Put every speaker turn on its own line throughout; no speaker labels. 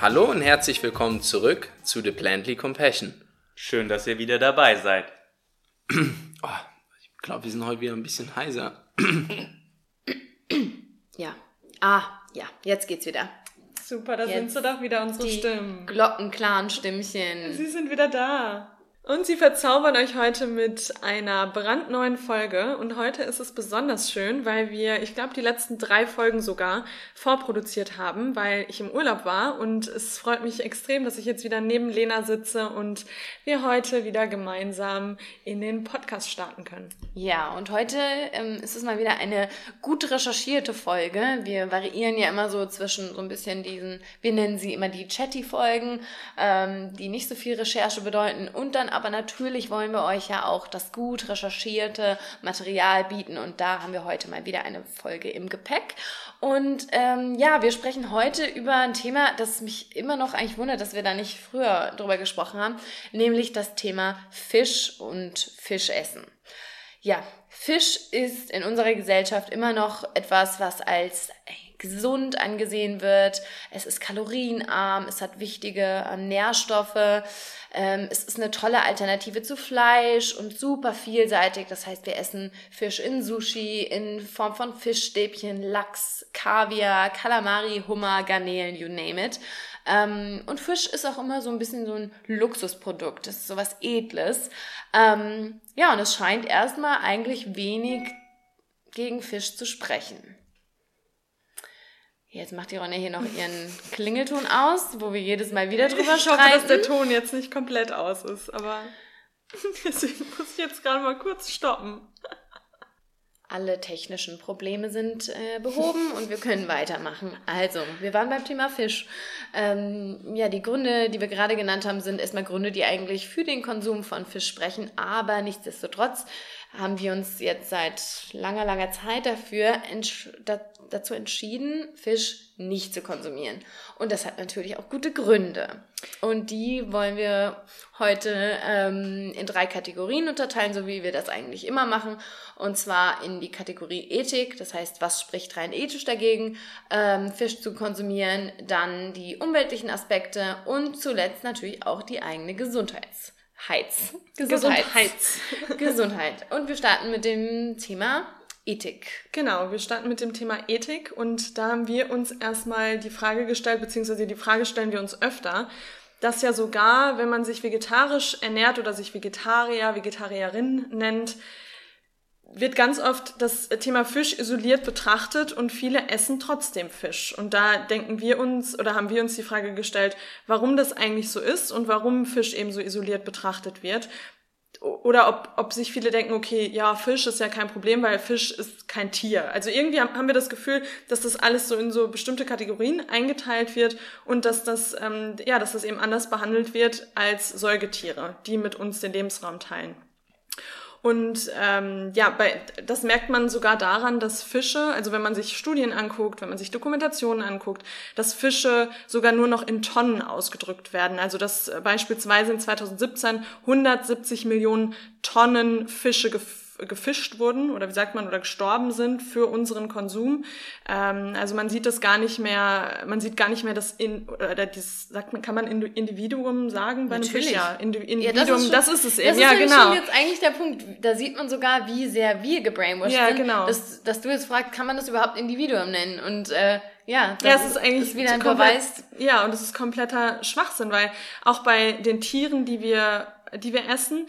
Hallo und herzlich willkommen zurück zu The Plantly Compassion.
Schön, dass ihr wieder dabei seid.
Oh, ich glaube, wir sind heute wieder ein bisschen heiser.
Ja. Ah, ja, jetzt geht's wieder.
Super, da sind
Jetzt
sie doch wieder, unsere
Die
Stimmen.
glockenklaren Stimmchen.
Sie sind wieder da. Und sie verzaubern euch heute mit einer brandneuen Folge. Und heute ist es besonders schön, weil wir, ich glaube, die letzten drei Folgen sogar vorproduziert haben, weil ich im Urlaub war. Und es freut mich extrem, dass ich jetzt wieder neben Lena sitze und wir heute wieder gemeinsam in den Podcast starten können.
Ja, und heute ähm, ist es mal wieder eine gut recherchierte Folge. Wir variieren ja immer so zwischen so ein bisschen diesen, wir nennen sie immer die Chatty-Folgen, ähm, die nicht so viel Recherche bedeuten. Und dann aber natürlich wollen wir euch ja auch das gut recherchierte Material bieten. Und da haben wir heute mal wieder eine Folge im Gepäck. Und ähm, ja, wir sprechen heute über ein Thema, das mich immer noch eigentlich wundert, dass wir da nicht früher drüber gesprochen haben, nämlich das Thema Fisch und Fischessen. Ja, Fisch ist in unserer Gesellschaft immer noch etwas, was als gesund angesehen wird. Es ist kalorienarm, es hat wichtige ähm, Nährstoffe. Ähm, es ist eine tolle Alternative zu Fleisch und super vielseitig. Das heißt, wir essen Fisch in Sushi, in Form von Fischstäbchen, Lachs, Kaviar, Kalamari, Hummer, Garnelen, you name it. Ähm, und Fisch ist auch immer so ein bisschen so ein Luxusprodukt. Das ist sowas Edles. Ähm, ja, und es scheint erstmal eigentlich wenig gegen Fisch zu sprechen. Jetzt macht die Ronja hier noch ihren Klingelton aus, wo wir jedes Mal wieder drüber
Ich hoffe, dass der
streiten.
Ton jetzt nicht komplett aus ist, aber deswegen muss ich jetzt gerade mal kurz stoppen.
Alle technischen Probleme sind äh, behoben und wir können weitermachen. Also, wir waren beim Thema Fisch. Ähm, ja, die Gründe, die wir gerade genannt haben, sind erstmal Gründe, die eigentlich für den Konsum von Fisch sprechen, aber nichtsdestotrotz haben wir uns jetzt seit langer, langer Zeit dafür entsch da, dazu entschieden, Fisch nicht zu konsumieren. Und das hat natürlich auch gute Gründe. Und die wollen wir heute ähm, in drei Kategorien unterteilen, so wie wir das eigentlich immer machen. Und zwar in die Kategorie Ethik, das heißt, was spricht rein ethisch dagegen, ähm, Fisch zu konsumieren, dann die umweltlichen Aspekte und zuletzt natürlich auch die eigene Gesundheits. Heiz.
Gesundheits.
Gesundheit. Und wir starten mit dem Thema Ethik.
Genau, wir starten mit dem Thema Ethik und da haben wir uns erstmal die Frage gestellt, beziehungsweise die Frage stellen wir uns öfter, dass ja sogar, wenn man sich vegetarisch ernährt oder sich Vegetarier, Vegetarierin nennt, wird ganz oft das Thema Fisch isoliert betrachtet und viele essen trotzdem Fisch. Und da denken wir uns oder haben wir uns die Frage gestellt, warum das eigentlich so ist und warum Fisch eben so isoliert betrachtet wird. Oder ob, ob sich viele denken, okay, ja, Fisch ist ja kein Problem, weil Fisch ist kein Tier. Also irgendwie haben wir das Gefühl, dass das alles so in so bestimmte Kategorien eingeteilt wird und dass das, ähm, ja, dass das eben anders behandelt wird als Säugetiere, die mit uns den Lebensraum teilen. Und ähm, ja, bei, das merkt man sogar daran, dass Fische, also wenn man sich Studien anguckt, wenn man sich Dokumentationen anguckt, dass Fische sogar nur noch in Tonnen ausgedrückt werden. Also dass beispielsweise in 2017 170 Millionen Tonnen Fische gef gefischt wurden oder wie sagt man oder gestorben sind für unseren Konsum. Ähm, also man sieht das gar nicht mehr, man sieht gar nicht mehr das in oder dieses sagt man kann man Indi- Individuum sagen bei einem
Natürlich.
Fisch ja Indi
Ja,
Individuum das ist, es eben
Das ist
ja genau
schon jetzt eigentlich der Punkt. Da sieht man sogar, wie sehr wir gebrainwashed
Ja,
sind.
genau.
Dass, dass du jetzt fragst, kann man das überhaupt Individuum nennen? Und äh, ja, das
Ja, es ist eigentlich
ist wieder ein Beweis.
Ja, und es ist kompletter Schwachsinn, weil auch bei den Tieren, die wir, die wir essen,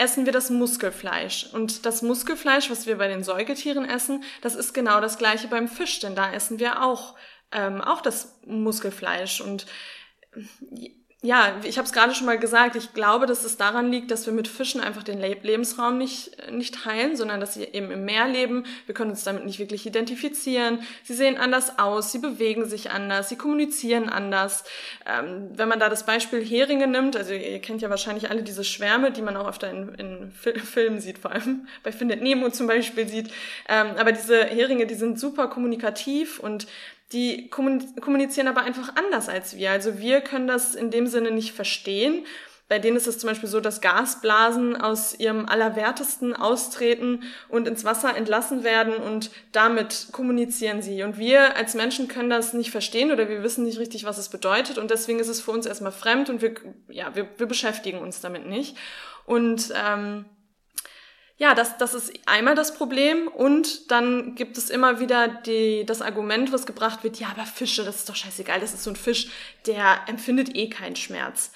essen wir das Muskelfleisch. Und das Muskelfleisch, was wir bei den Säugetieren essen, das ist genau das gleiche beim Fisch, denn da essen wir auch, ähm, auch das Muskelfleisch. Und ja, ich habe es gerade schon mal gesagt, ich glaube, dass es daran liegt, dass wir mit Fischen einfach den Le Lebensraum nicht, nicht teilen, sondern dass sie eben im Meer leben. Wir können uns damit nicht wirklich identifizieren. Sie sehen anders aus, sie bewegen sich anders, sie kommunizieren anders. Ähm, wenn man da das Beispiel Heringe nimmt, also ihr kennt ja wahrscheinlich alle diese Schwärme, die man auch öfter in, in Fil Filmen sieht, vor allem bei Findet Nemo zum Beispiel sieht. Ähm, aber diese Heringe, die sind super kommunikativ und die kommun- kommunizieren aber einfach anders als wir. Also wir können das in dem Sinne nicht verstehen. bei denen ist es zum Beispiel so, dass Gasblasen aus ihrem Allerwertesten austreten und ins Wasser entlassen werden und damit kommunizieren sie. Und wir als Menschen können das nicht verstehen oder wir wissen nicht richtig, was es bedeutet und deswegen ist es für uns erstmal fremd und wir, ja, wir, wir beschäftigen uns damit nicht. Und ähm, ja, das, das ist einmal das Problem und dann gibt es immer wieder die, das Argument, was gebracht wird, ja, aber Fische, das ist doch scheißegal, das ist so ein Fisch, der empfindet eh keinen Schmerz.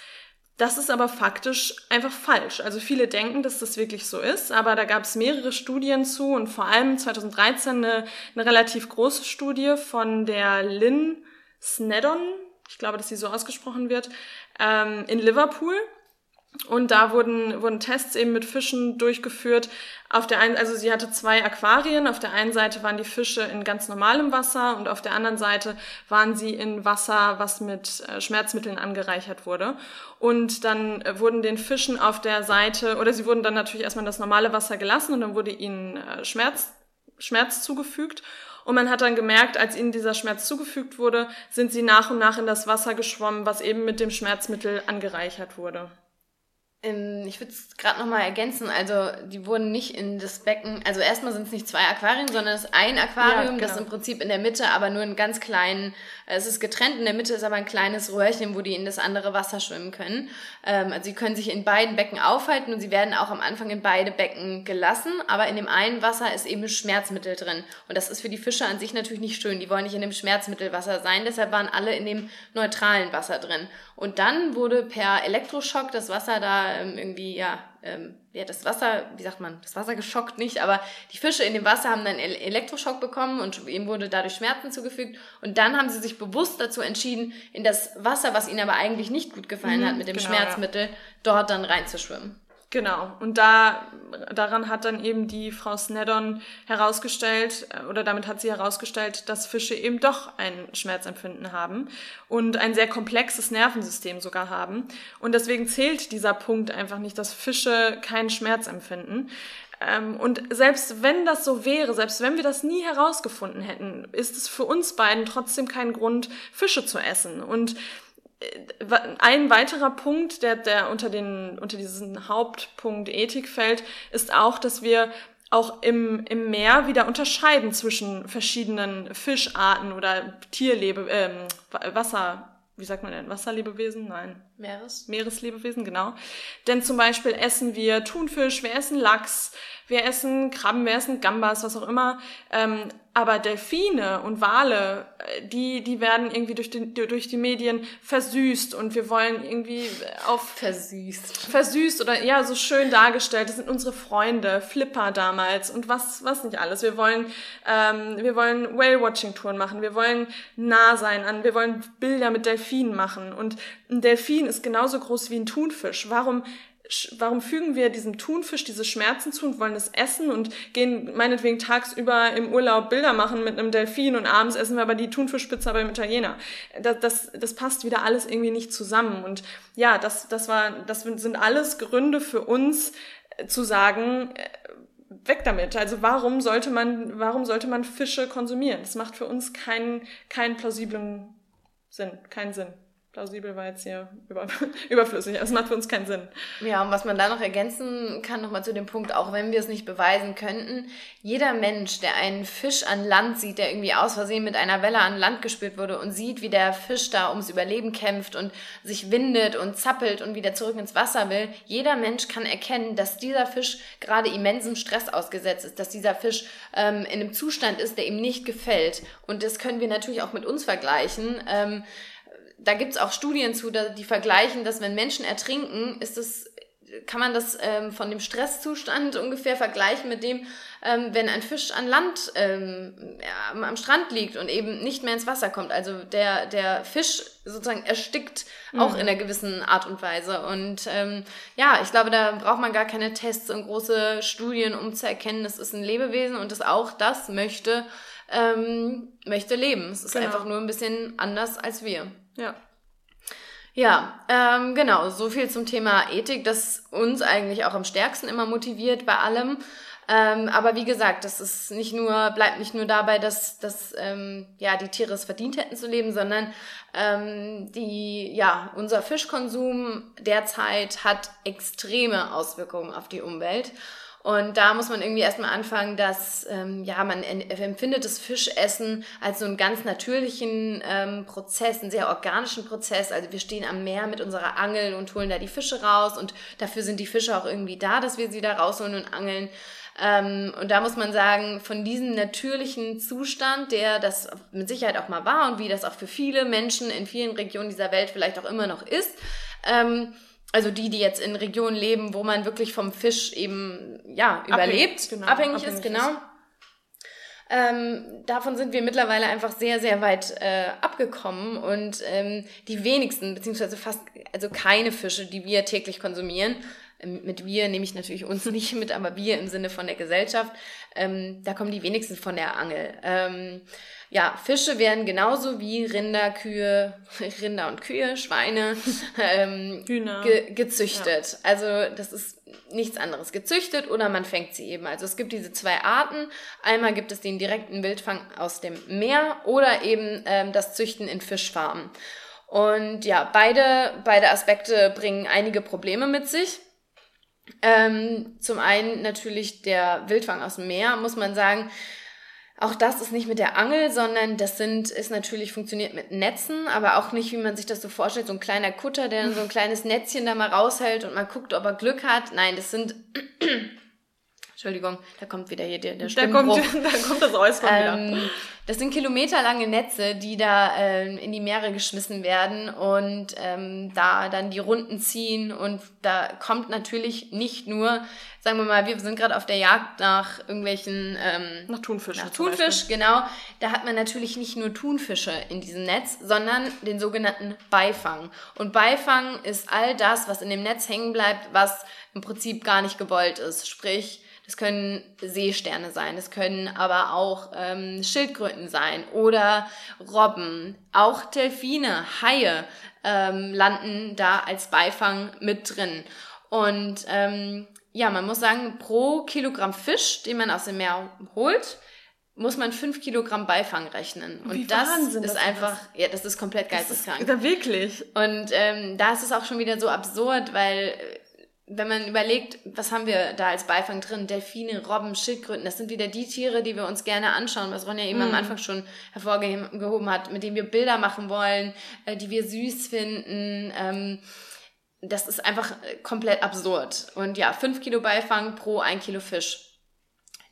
Das ist aber faktisch einfach falsch. Also viele denken, dass das wirklich so ist, aber da gab es mehrere Studien zu und vor allem 2013 eine, eine relativ große Studie von der Lynn Sneddon, ich glaube, dass sie so ausgesprochen wird, ähm, in Liverpool. Und da wurden, wurden Tests eben mit Fischen durchgeführt. Auf der einen, also sie hatte zwei Aquarien. Auf der einen Seite waren die Fische in ganz normalem Wasser und auf der anderen Seite waren sie in Wasser, was mit äh, Schmerzmitteln angereichert wurde. Und dann äh, wurden den Fischen auf der Seite, oder sie wurden dann natürlich erstmal in das normale Wasser gelassen und dann wurde ihnen äh, Schmerz, Schmerz zugefügt. Und man hat dann gemerkt, als ihnen dieser Schmerz zugefügt wurde, sind sie nach und nach in das Wasser geschwommen, was eben mit dem Schmerzmittel angereichert wurde.
Ähm, ich würde es gerade nochmal ergänzen, also die wurden nicht in das Becken, also erstmal sind es nicht zwei Aquarien, sondern es ist ein Aquarium, ja, genau. das im Prinzip in der Mitte, aber nur einen ganz kleinen, es ist getrennt, in der Mitte ist aber ein kleines Röhrchen, wo die in das andere Wasser schwimmen können. Ähm, also sie können sich in beiden Becken aufhalten und sie werden auch am Anfang in beide Becken gelassen, aber in dem einen Wasser ist eben Schmerzmittel drin. Und das ist für die Fische an sich natürlich nicht schön, die wollen nicht in dem Schmerzmittelwasser sein, deshalb waren alle in dem neutralen Wasser drin. Und dann wurde per Elektroschock das Wasser da ähm, irgendwie, ja, ähm, ja, das Wasser, wie sagt man, das Wasser geschockt nicht, aber die Fische in dem Wasser haben dann Elektroschock bekommen und ihm wurde dadurch Schmerzen zugefügt. Und dann haben sie sich bewusst dazu entschieden, in das Wasser, was ihnen aber eigentlich nicht gut gefallen mhm, hat mit dem genau, Schmerzmittel, ja. dort dann reinzuschwimmen.
Genau. Und da, daran hat dann eben die Frau Sneddon herausgestellt, äh, oder damit hat sie herausgestellt, dass Fische eben doch ein Schmerzempfinden haben und ein sehr komplexes Nervensystem sogar haben. Und deswegen zählt dieser Punkt einfach nicht, dass Fische keinen Schmerz empfinden. Ähm, und selbst wenn das so wäre, selbst wenn wir das nie herausgefunden hätten, ist es für uns beiden trotzdem kein Grund, Fische zu essen. Und ein weiterer Punkt, der, der unter, den, unter diesen Hauptpunkt Ethik fällt, ist auch, dass wir auch im, im Meer wieder unterscheiden zwischen verschiedenen Fischarten oder Tierlebe, ähm, Wasser, wie sagt man denn, Wasserlebewesen? Nein.
Meeres?
Meereslebewesen, genau. Denn zum Beispiel essen wir Thunfisch, wir essen Lachs, wir essen Krabben, wir essen Gambas, was auch immer. Ähm, aber Delfine und Wale, äh, die, die werden irgendwie durch, den, durch die Medien versüßt und wir wollen irgendwie auf...
Versüßt.
Versüßt oder ja, so schön dargestellt. Das sind unsere Freunde, Flipper damals und was, was nicht alles. Wir wollen, ähm, wir wollen Whale-Watching-Touren machen, wir wollen nah sein an, wir wollen Bilder mit Delfinen machen und ein Delfin ist genauso groß wie ein Thunfisch. Warum warum fügen wir diesem Thunfisch diese Schmerzen zu und wollen es essen und gehen meinetwegen tagsüber im Urlaub Bilder machen mit einem Delfin und abends essen wir aber die Thunfischpizza beim Italiener. Das, das, das passt wieder alles irgendwie nicht zusammen. Und ja, das, das, war, das sind alles Gründe für uns äh, zu sagen, äh, weg damit. Also warum sollte man, warum sollte man Fische konsumieren? Das macht für uns keinen, keinen plausiblen Sinn, keinen Sinn plausibel war jetzt hier über, überflüssig. Es macht für uns keinen Sinn.
Ja, und was man da noch ergänzen kann, nochmal zu dem Punkt, auch wenn wir es nicht beweisen könnten, jeder Mensch, der einen Fisch an Land sieht, der irgendwie aus Versehen mit einer Welle an Land gespült wurde und sieht, wie der Fisch da ums Überleben kämpft und sich windet und zappelt und wieder zurück ins Wasser will, jeder Mensch kann erkennen, dass dieser Fisch gerade immensem Stress ausgesetzt ist, dass dieser Fisch ähm, in einem Zustand ist, der ihm nicht gefällt. Und das können wir natürlich auch mit uns vergleichen. Ähm, da gibt's auch Studien zu, die vergleichen, dass wenn Menschen ertrinken, ist es kann man das ähm, von dem Stresszustand ungefähr vergleichen mit dem, ähm, wenn ein Fisch an Land ähm, ja, am Strand liegt und eben nicht mehr ins Wasser kommt. Also der, der Fisch sozusagen erstickt mhm. auch in einer gewissen Art und Weise. Und ähm, ja, ich glaube, da braucht man gar keine Tests und große Studien, um zu erkennen, es ist ein Lebewesen und es auch das möchte, ähm, möchte leben. Es ist genau. einfach nur ein bisschen anders als wir.
Ja.
Ja, ähm, genau, so viel zum Thema Ethik, das uns eigentlich auch am stärksten immer motiviert bei allem. Ähm, aber wie gesagt, das ist nicht nur, bleibt nicht nur dabei, dass, dass ähm, ja, die Tiere es verdient hätten zu leben, sondern ähm, die, ja, unser Fischkonsum derzeit hat extreme Auswirkungen auf die Umwelt. Und da muss man irgendwie erstmal anfangen, dass ähm, ja man empfindet das Fischessen als so einen ganz natürlichen ähm, Prozess, einen sehr organischen Prozess. Also wir stehen am Meer mit unserer Angel und holen da die Fische raus und dafür sind die Fische auch irgendwie da, dass wir sie da rausholen und angeln. Ähm, und da muss man sagen, von diesem natürlichen Zustand, der das mit Sicherheit auch mal war und wie das auch für viele Menschen in vielen Regionen dieser Welt vielleicht auch immer noch ist, ähm, also die, die jetzt in Regionen leben, wo man wirklich vom Fisch eben ja überlebt, abhängig, genau, abhängig, abhängig ist, genau. Ist. Ähm, davon sind wir mittlerweile einfach sehr, sehr weit äh, abgekommen und ähm, die wenigsten, beziehungsweise fast, also keine Fische, die wir täglich konsumieren, mit wir nehme ich natürlich uns nicht mit, aber wir im Sinne von der Gesellschaft, ähm, da kommen die wenigsten von der Angel. Ähm, ja, Fische werden genauso wie Rinder, Kühe, Rinder und Kühe, Schweine, ähm, Hühner. Ge gezüchtet. Ja. Also das ist nichts anderes. Gezüchtet oder man fängt sie eben. Also es gibt diese zwei Arten. Einmal gibt es den direkten Wildfang aus dem Meer oder eben ähm, das Züchten in Fischfarmen. Und ja, beide, beide Aspekte bringen einige Probleme mit sich. Ähm, zum einen natürlich der Wildfang aus dem Meer, muss man sagen, auch das ist nicht mit der Angel, sondern das sind, ist natürlich funktioniert mit Netzen, aber auch nicht, wie man sich das so vorstellt, so ein kleiner Kutter, der dann so ein kleines Netzchen da mal raushält und man guckt, ob er Glück hat. Nein, das sind Entschuldigung, da kommt wieder hier der, der da kommt, da kommt das Räuspern ähm, wieder. Das sind kilometerlange Netze, die da ähm, in die Meere geschmissen werden und ähm, da dann die Runden ziehen und da kommt natürlich nicht nur, sagen wir mal, wir sind gerade auf der Jagd nach irgendwelchen ähm, nach Thunfisch. Nach Thunfisch, genau. Da hat man natürlich nicht nur Thunfische in diesem Netz, sondern den sogenannten Beifang. Und Beifang ist all das, was in dem Netz hängen bleibt, was im Prinzip gar nicht gewollt ist. Sprich, das können Seesterne sein, das können aber auch ähm, Schildkröten sein oder Robben. Auch Delfine, Haie ähm, landen da als Beifang mit drin. Und ähm, ja, man muss sagen, pro Kilogramm Fisch, den man aus dem Meer holt, muss man fünf Kilogramm Beifang rechnen. Und Wie das Wahnsinn, ist das einfach, ist. ja, das ist komplett geisteskrank.
Das ist, wirklich.
Und ähm, da ist es auch schon wieder so absurd, weil wenn man überlegt, was haben wir da als Beifang drin? Delfine, Robben, Schildkröten, das sind wieder die Tiere, die wir uns gerne anschauen, was Ronja eben mm. am mhm. Anfang schon hervorgehoben hat, mit denen wir Bilder machen wollen, äh, die wir süß finden. Ähm, das ist einfach komplett absurd. Und ja, fünf Kilo Beifang pro ein Kilo Fisch.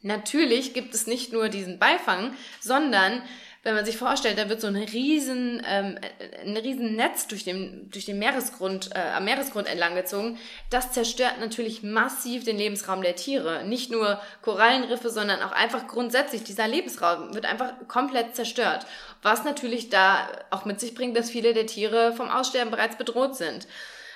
Natürlich gibt es nicht nur diesen Beifang, sondern wenn man sich vorstellt, da wird so ein riesen, ähm, ein riesen Netz durch den, durch den Meeresgrund, äh, am Meeresgrund entlang gezogen, das zerstört natürlich massiv den Lebensraum der Tiere. Nicht nur Korallenriffe, sondern auch einfach grundsätzlich dieser Lebensraum wird einfach komplett zerstört. Was natürlich da auch mit sich bringt, dass viele der Tiere vom Aussterben bereits bedroht sind.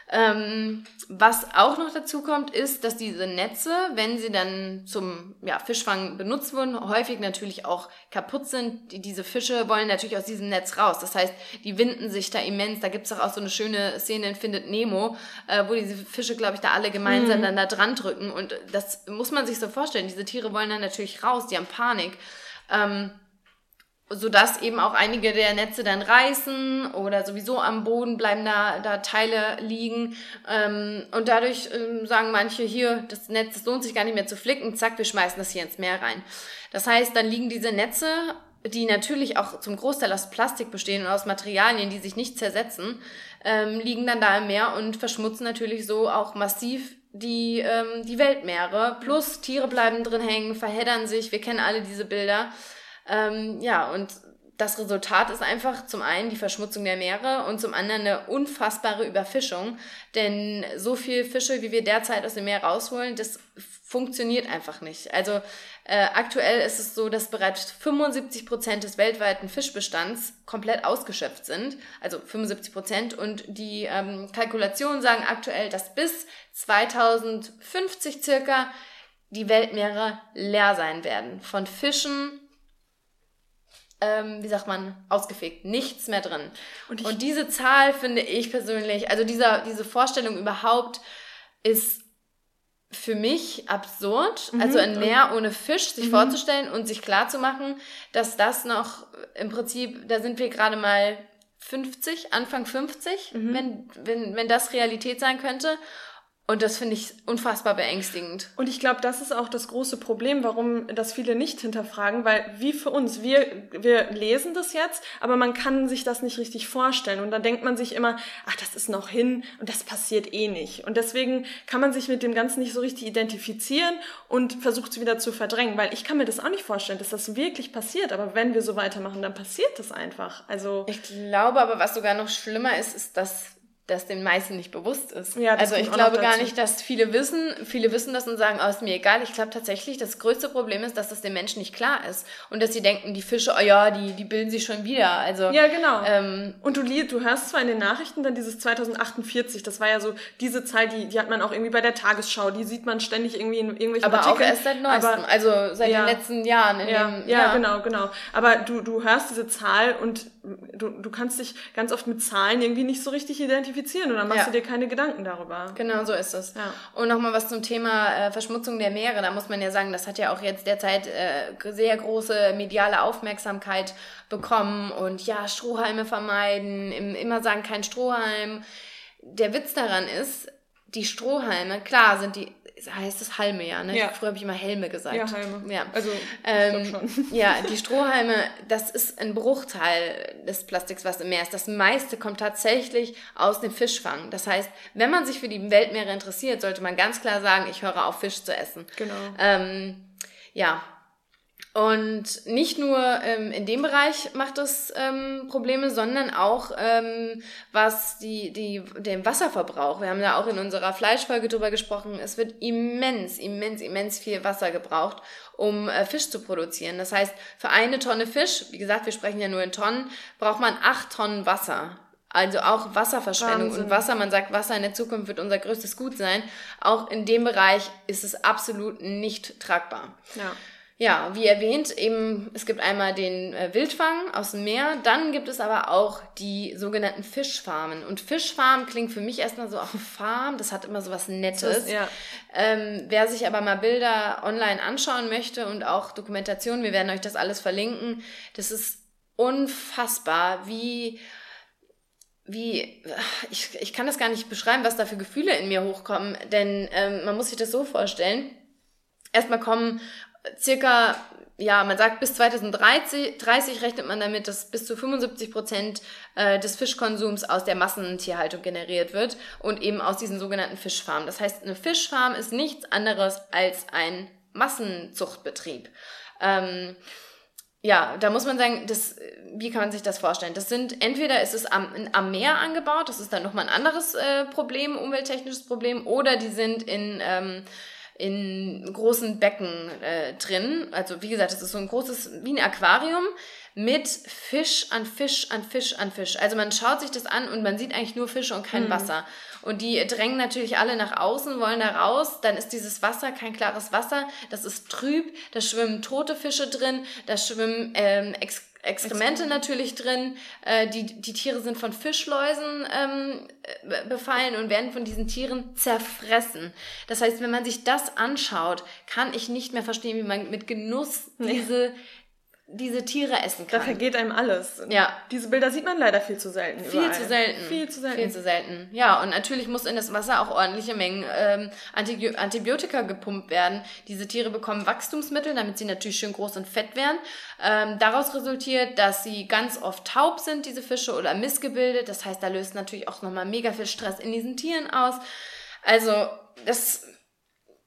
Ähm, was auch noch dazu kommt, ist, dass diese Netze, wenn sie dann zum ja, Fischfang benutzt wurden, häufig natürlich auch kaputt sind. Die, diese Fische wollen natürlich aus diesem Netz raus. Das heißt, die winden sich da immens. Da gibt's doch auch so eine schöne Szene in Findet Nemo, äh, wo diese Fische, glaube ich, da alle gemeinsam mhm. dann da dran drücken. Und das muss man sich so vorstellen. Diese Tiere wollen dann natürlich raus, die haben Panik. Ähm, sodass eben auch einige der Netze dann reißen oder sowieso am Boden bleiben da, da Teile liegen. Ähm, und dadurch ähm, sagen manche hier, das Netz das lohnt sich gar nicht mehr zu flicken, zack, wir schmeißen das hier ins Meer rein. Das heißt, dann liegen diese Netze, die natürlich auch zum Großteil aus Plastik bestehen und aus Materialien, die sich nicht zersetzen, ähm, liegen dann da im Meer und verschmutzen natürlich so auch massiv die, ähm, die Weltmeere. Plus Tiere bleiben drin hängen, verheddern sich. Wir kennen alle diese Bilder. Ähm, ja, und das Resultat ist einfach zum einen die Verschmutzung der Meere und zum anderen eine unfassbare Überfischung. Denn so viel Fische, wie wir derzeit aus dem Meer rausholen, das funktioniert einfach nicht. Also äh, aktuell ist es so, dass bereits 75 Prozent des weltweiten Fischbestands komplett ausgeschöpft sind. Also 75 Prozent. Und die ähm, Kalkulationen sagen aktuell, dass bis 2050 circa die Weltmeere leer sein werden von Fischen ähm, wie sagt man, ausgefegt. Nichts mehr drin. Und, und, diese Zahl finde ich persönlich, also dieser, diese Vorstellung überhaupt ist für mich absurd, mhm. also ein Meer ohne Fisch sich mhm. vorzustellen und sich klarzumachen, dass das noch im Prinzip, da sind wir gerade mal 50, Anfang 50, mhm. wenn, wenn, wenn das Realität sein könnte. Und das finde ich unfassbar beängstigend.
Und ich glaube, das ist auch das große Problem, warum das viele nicht hinterfragen, weil wie für uns, wir, wir lesen das jetzt, aber man kann sich das nicht richtig vorstellen. Und dann denkt man sich immer, ach, das ist noch hin und das passiert eh nicht. Und deswegen kann man sich mit dem Ganzen nicht so richtig identifizieren und versucht es wieder zu verdrängen, weil ich kann mir das auch nicht vorstellen, dass das wirklich passiert. Aber wenn wir so weitermachen, dann passiert das einfach. Also.
Ich glaube aber, was sogar noch schlimmer ist, ist, dass das den meisten nicht bewusst ist. Ja, also ich glaube gar nicht, dass viele wissen, viele wissen das und sagen, oh, ist mir egal. Ich glaube tatsächlich, das größte Problem ist, dass das den Menschen nicht klar ist und dass sie denken, die Fische, oh ja, die, die bilden sich schon wieder. Also
ja, genau. Ähm, und du, du hörst zwar in den Nachrichten dann dieses 2048, das war ja so diese Zeit, die, die hat man auch irgendwie bei der Tagesschau, die sieht man ständig irgendwie in irgendwelchen
aber Artikeln. Aber auch erst seit neuestem, aber, also seit ja, den letzten Jahren.
In ja, dem, ja, ja, genau, genau. Aber du, du hörst diese Zahl und du, du kannst dich ganz oft mit Zahlen irgendwie nicht so richtig identifizieren und dann machst ja. du dir keine Gedanken darüber.
Genau, so ist es. Ja. Und nochmal was zum Thema äh, Verschmutzung der Meere. Da muss man ja sagen, das hat ja auch jetzt derzeit äh, sehr große mediale Aufmerksamkeit bekommen und ja, Strohhalme vermeiden, immer sagen, kein Strohhalm. Der Witz daran ist, die Strohhalme, klar sind die heißt es Halme ja, ne? Ja. Früher habe ich immer Helme gesagt. Ja, Halme. Ja. Also, ähm, ja, die Strohhalme, das ist ein Bruchteil des Plastiks, was im Meer ist. Das meiste kommt tatsächlich aus dem Fischfang. Das heißt, wenn man sich für die Weltmeere interessiert, sollte man ganz klar sagen, ich höre auf, Fisch zu essen. Genau. Ähm, ja, und nicht nur ähm, in dem Bereich macht es ähm, Probleme, sondern auch ähm, was die, die, den Wasserverbrauch. Wir haben da auch in unserer Fleischfolge drüber gesprochen. Es wird immens, immens, immens viel Wasser gebraucht, um äh, Fisch zu produzieren. Das heißt, für eine Tonne Fisch, wie gesagt, wir sprechen ja nur in Tonnen, braucht man acht Tonnen Wasser. Also auch Wasserverschwendung Wahnsinn. und Wasser, man sagt, Wasser in der Zukunft wird unser größtes Gut sein. Auch in dem Bereich ist es absolut nicht tragbar. Ja. Ja, wie erwähnt, eben, es gibt einmal den äh, Wildfang aus dem Meer, dann gibt es aber auch die sogenannten Fischfarmen. Und Fischfarm klingt für mich erstmal so auf Farm, das hat immer so was Nettes. Ist, ja. ähm, wer sich aber mal Bilder online anschauen möchte und auch Dokumentationen, wir werden euch das alles verlinken, das ist unfassbar, wie wie, ich, ich kann das gar nicht beschreiben, was da für Gefühle in mir hochkommen, denn ähm, man muss sich das so vorstellen. Erstmal kommen circa, ja, man sagt bis 2030 30 rechnet man damit, dass bis zu 75 Prozent äh, des Fischkonsums aus der Massentierhaltung generiert wird und eben aus diesen sogenannten Fischfarmen. Das heißt, eine Fischfarm ist nichts anderes als ein Massenzuchtbetrieb. Ähm, ja, da muss man sagen, das, wie kann man sich das vorstellen? Das sind, entweder ist es am, am Meer angebaut, das ist dann nochmal ein anderes äh, Problem, umwelttechnisches Problem, oder die sind in ähm, in großen Becken äh, drin. Also wie gesagt, es ist so ein großes, wie ein Aquarium mit Fisch an Fisch an Fisch an Fisch. Also man schaut sich das an und man sieht eigentlich nur Fische und kein mhm. Wasser. Und die drängen natürlich alle nach außen, wollen da raus. Dann ist dieses Wasser kein klares Wasser, das ist trüb, da schwimmen tote Fische drin, da schwimmen ähm, Ex Exkremente natürlich drin. Äh, die, die Tiere sind von Fischläusen ähm, befallen und werden von diesen Tieren zerfressen. Das heißt, wenn man sich das anschaut, kann ich nicht mehr verstehen, wie man mit Genuss diese diese Tiere essen kann.
Da vergeht einem alles. Ja. Diese Bilder sieht man leider viel zu selten.
Viel überall. zu selten. Viel zu selten. Viel zu selten. Ja, und natürlich muss in das Wasser auch ordentliche Mengen ähm, Antibiotika gepumpt werden. Diese Tiere bekommen Wachstumsmittel, damit sie natürlich schön groß und fett werden. Ähm, daraus resultiert, dass sie ganz oft taub sind, diese Fische, oder missgebildet. Das heißt, da löst natürlich auch nochmal mega viel Stress in diesen Tieren aus. Also, das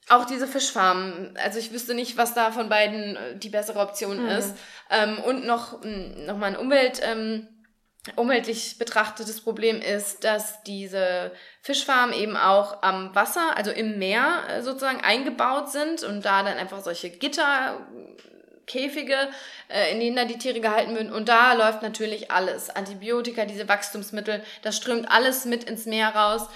auch diese Fischfarmen. Also ich wüsste nicht, was da von beiden äh, die bessere Option mhm. ist. Ähm, und noch, noch mal ein Umwelt, ähm, umweltlich betrachtetes Problem ist, dass diese Fischfarmen eben auch am Wasser, also im Meer äh, sozusagen eingebaut sind und da dann einfach solche Gitterkäfige, äh, in denen da die Tiere gehalten werden. Und da läuft natürlich alles. Antibiotika, diese Wachstumsmittel, das strömt alles mit ins Meer raus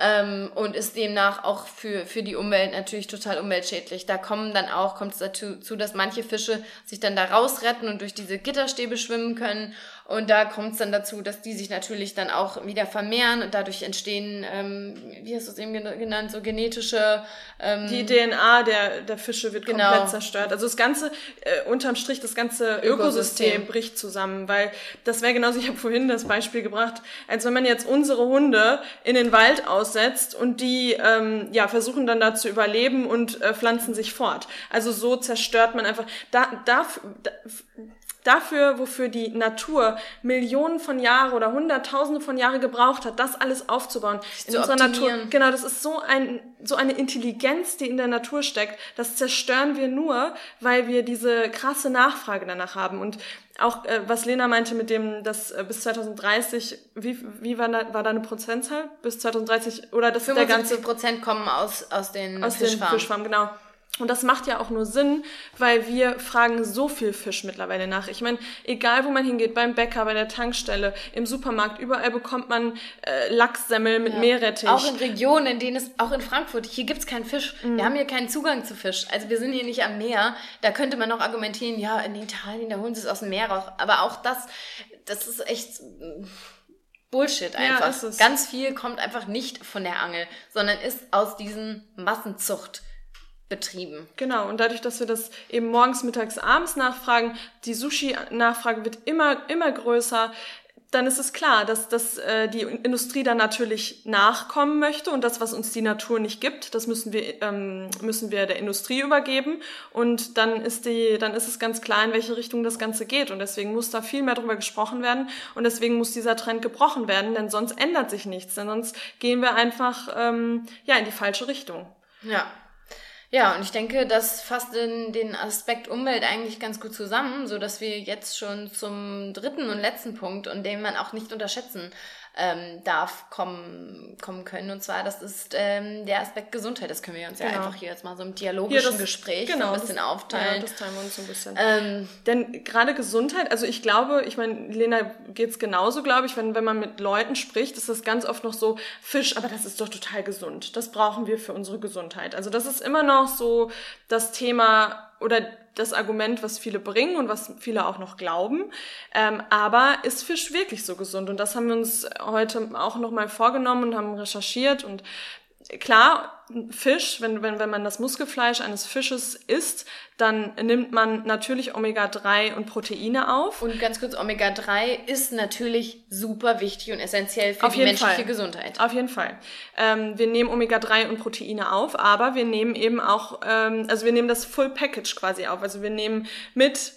ähm, und ist demnach auch für, für die Umwelt natürlich total umweltschädlich. Da kommen dann auch, kommt es dazu, dass manche Fische sich dann da rausretten und durch diese Gitterstäbe schwimmen können Und da kommt es dann dazu, dass die sich natürlich dann auch wieder vermehren und dadurch entstehen, ähm, wie hast du es eben genannt, so genetische. Ähm,
die DNA der, der Fische wird genau. komplett zerstört. Also das ganze, äh, unterm Strich, das ganze Ökosystem, Ökosystem bricht zusammen, weil das wäre genauso, ich habe vorhin das Beispiel gebracht, als wenn man jetzt unsere Hunde in den Wald aussetzt und die ähm, ja versuchen dann da zu überleben und äh, pflanzen sich fort. Also so zerstört man einfach. Da, da, da dafür, wofür die Natur Millionen von Jahren oder Hunderttausende von Jahren gebraucht hat, das alles aufzubauen. In unserer Natur. Genau, das ist so ein, so eine Intelligenz, die in der Natur steckt. Das zerstören wir nur, weil wir diese krasse Nachfrage danach haben. Und auch, äh, was Lena meinte mit dem, dass äh, bis 2030, wie, wie war da, war da eine Prozentzahl? Bis 2030, oder das
der ganze Prozent kommen aus, aus den
aus Fischfarmen. Den Fischfarmen, genau. Und das macht ja auch nur Sinn, weil wir fragen so viel Fisch mittlerweile nach. Ich meine, egal wo man hingeht, beim Bäcker, bei der Tankstelle, im Supermarkt, überall bekommt man äh, Lachssemmel mit ja. Meerrettich.
Auch in Regionen, in denen es, auch in Frankfurt, hier gibt's keinen Fisch. Mhm. Wir haben hier keinen Zugang zu Fisch. Also wir sind hier nicht am Meer. Da könnte man noch argumentieren, ja, in Italien, da holen sie es aus dem Meer raus. Aber auch das, das ist echt... Bullshit einfach. Ja, Ganz viel kommt einfach nicht von der Angel, sondern ist aus diesen Massenzucht betrieben.
Genau, und dadurch, dass wir das eben morgens, mittags, abends nachfragen, die Sushi-Nachfrage wird immer, immer größer, dann ist es klar, dass, dass äh, die Industrie dann natürlich nachkommen möchte und das, was uns die Natur nicht gibt, das müssen wir, ähm, müssen wir der Industrie übergeben und dann ist, die, dann ist es ganz klar, in welche Richtung das Ganze geht und deswegen muss da viel mehr drüber gesprochen werden und deswegen muss dieser Trend gebrochen werden, denn sonst ändert sich nichts, denn sonst gehen wir einfach ähm, ja, in die falsche Richtung.
Ja, ja, und ich denke, das fasst in den Aspekt Umwelt eigentlich ganz gut zusammen, so dass wir jetzt schon zum dritten und letzten Punkt und den man auch nicht unterschätzen ähm, darf kommen, kommen können. Und zwar, das ist ähm, der Aspekt Gesundheit. Das können wir uns genau. ja einfach hier jetzt mal so im dialogischen das, Gespräch genau, so ein bisschen das, aufteilen. Ja,
das teilen wir uns so ein bisschen. Ähm, Denn gerade Gesundheit, also ich glaube, ich meine, Lena geht's genauso, glaube ich, wenn, wenn man mit Leuten spricht, ist das ganz oft noch so, Fisch, aber das ist doch total gesund. Das brauchen wir für unsere Gesundheit. Also das ist immer noch so das Thema oder das Argument, was viele bringen und was viele auch noch glauben. Ähm, aber ist Fisch wirklich so gesund? Und das haben wir uns heute auch nochmal vorgenommen und haben recherchiert und klar, Fisch, wenn, wenn, wenn man das Muskelfleisch eines Fisches isst, dann nimmt man natürlich Omega-3 und Proteine auf.
Und ganz kurz, Omega-3 ist natürlich super wichtig und essentiell für auf die menschliche
Fall.
Gesundheit.
Auf jeden Fall. Ähm, wir nehmen Omega-3 und Proteine auf, aber wir nehmen eben auch, ähm, also wir nehmen das Full Package quasi auf. Also wir nehmen mit,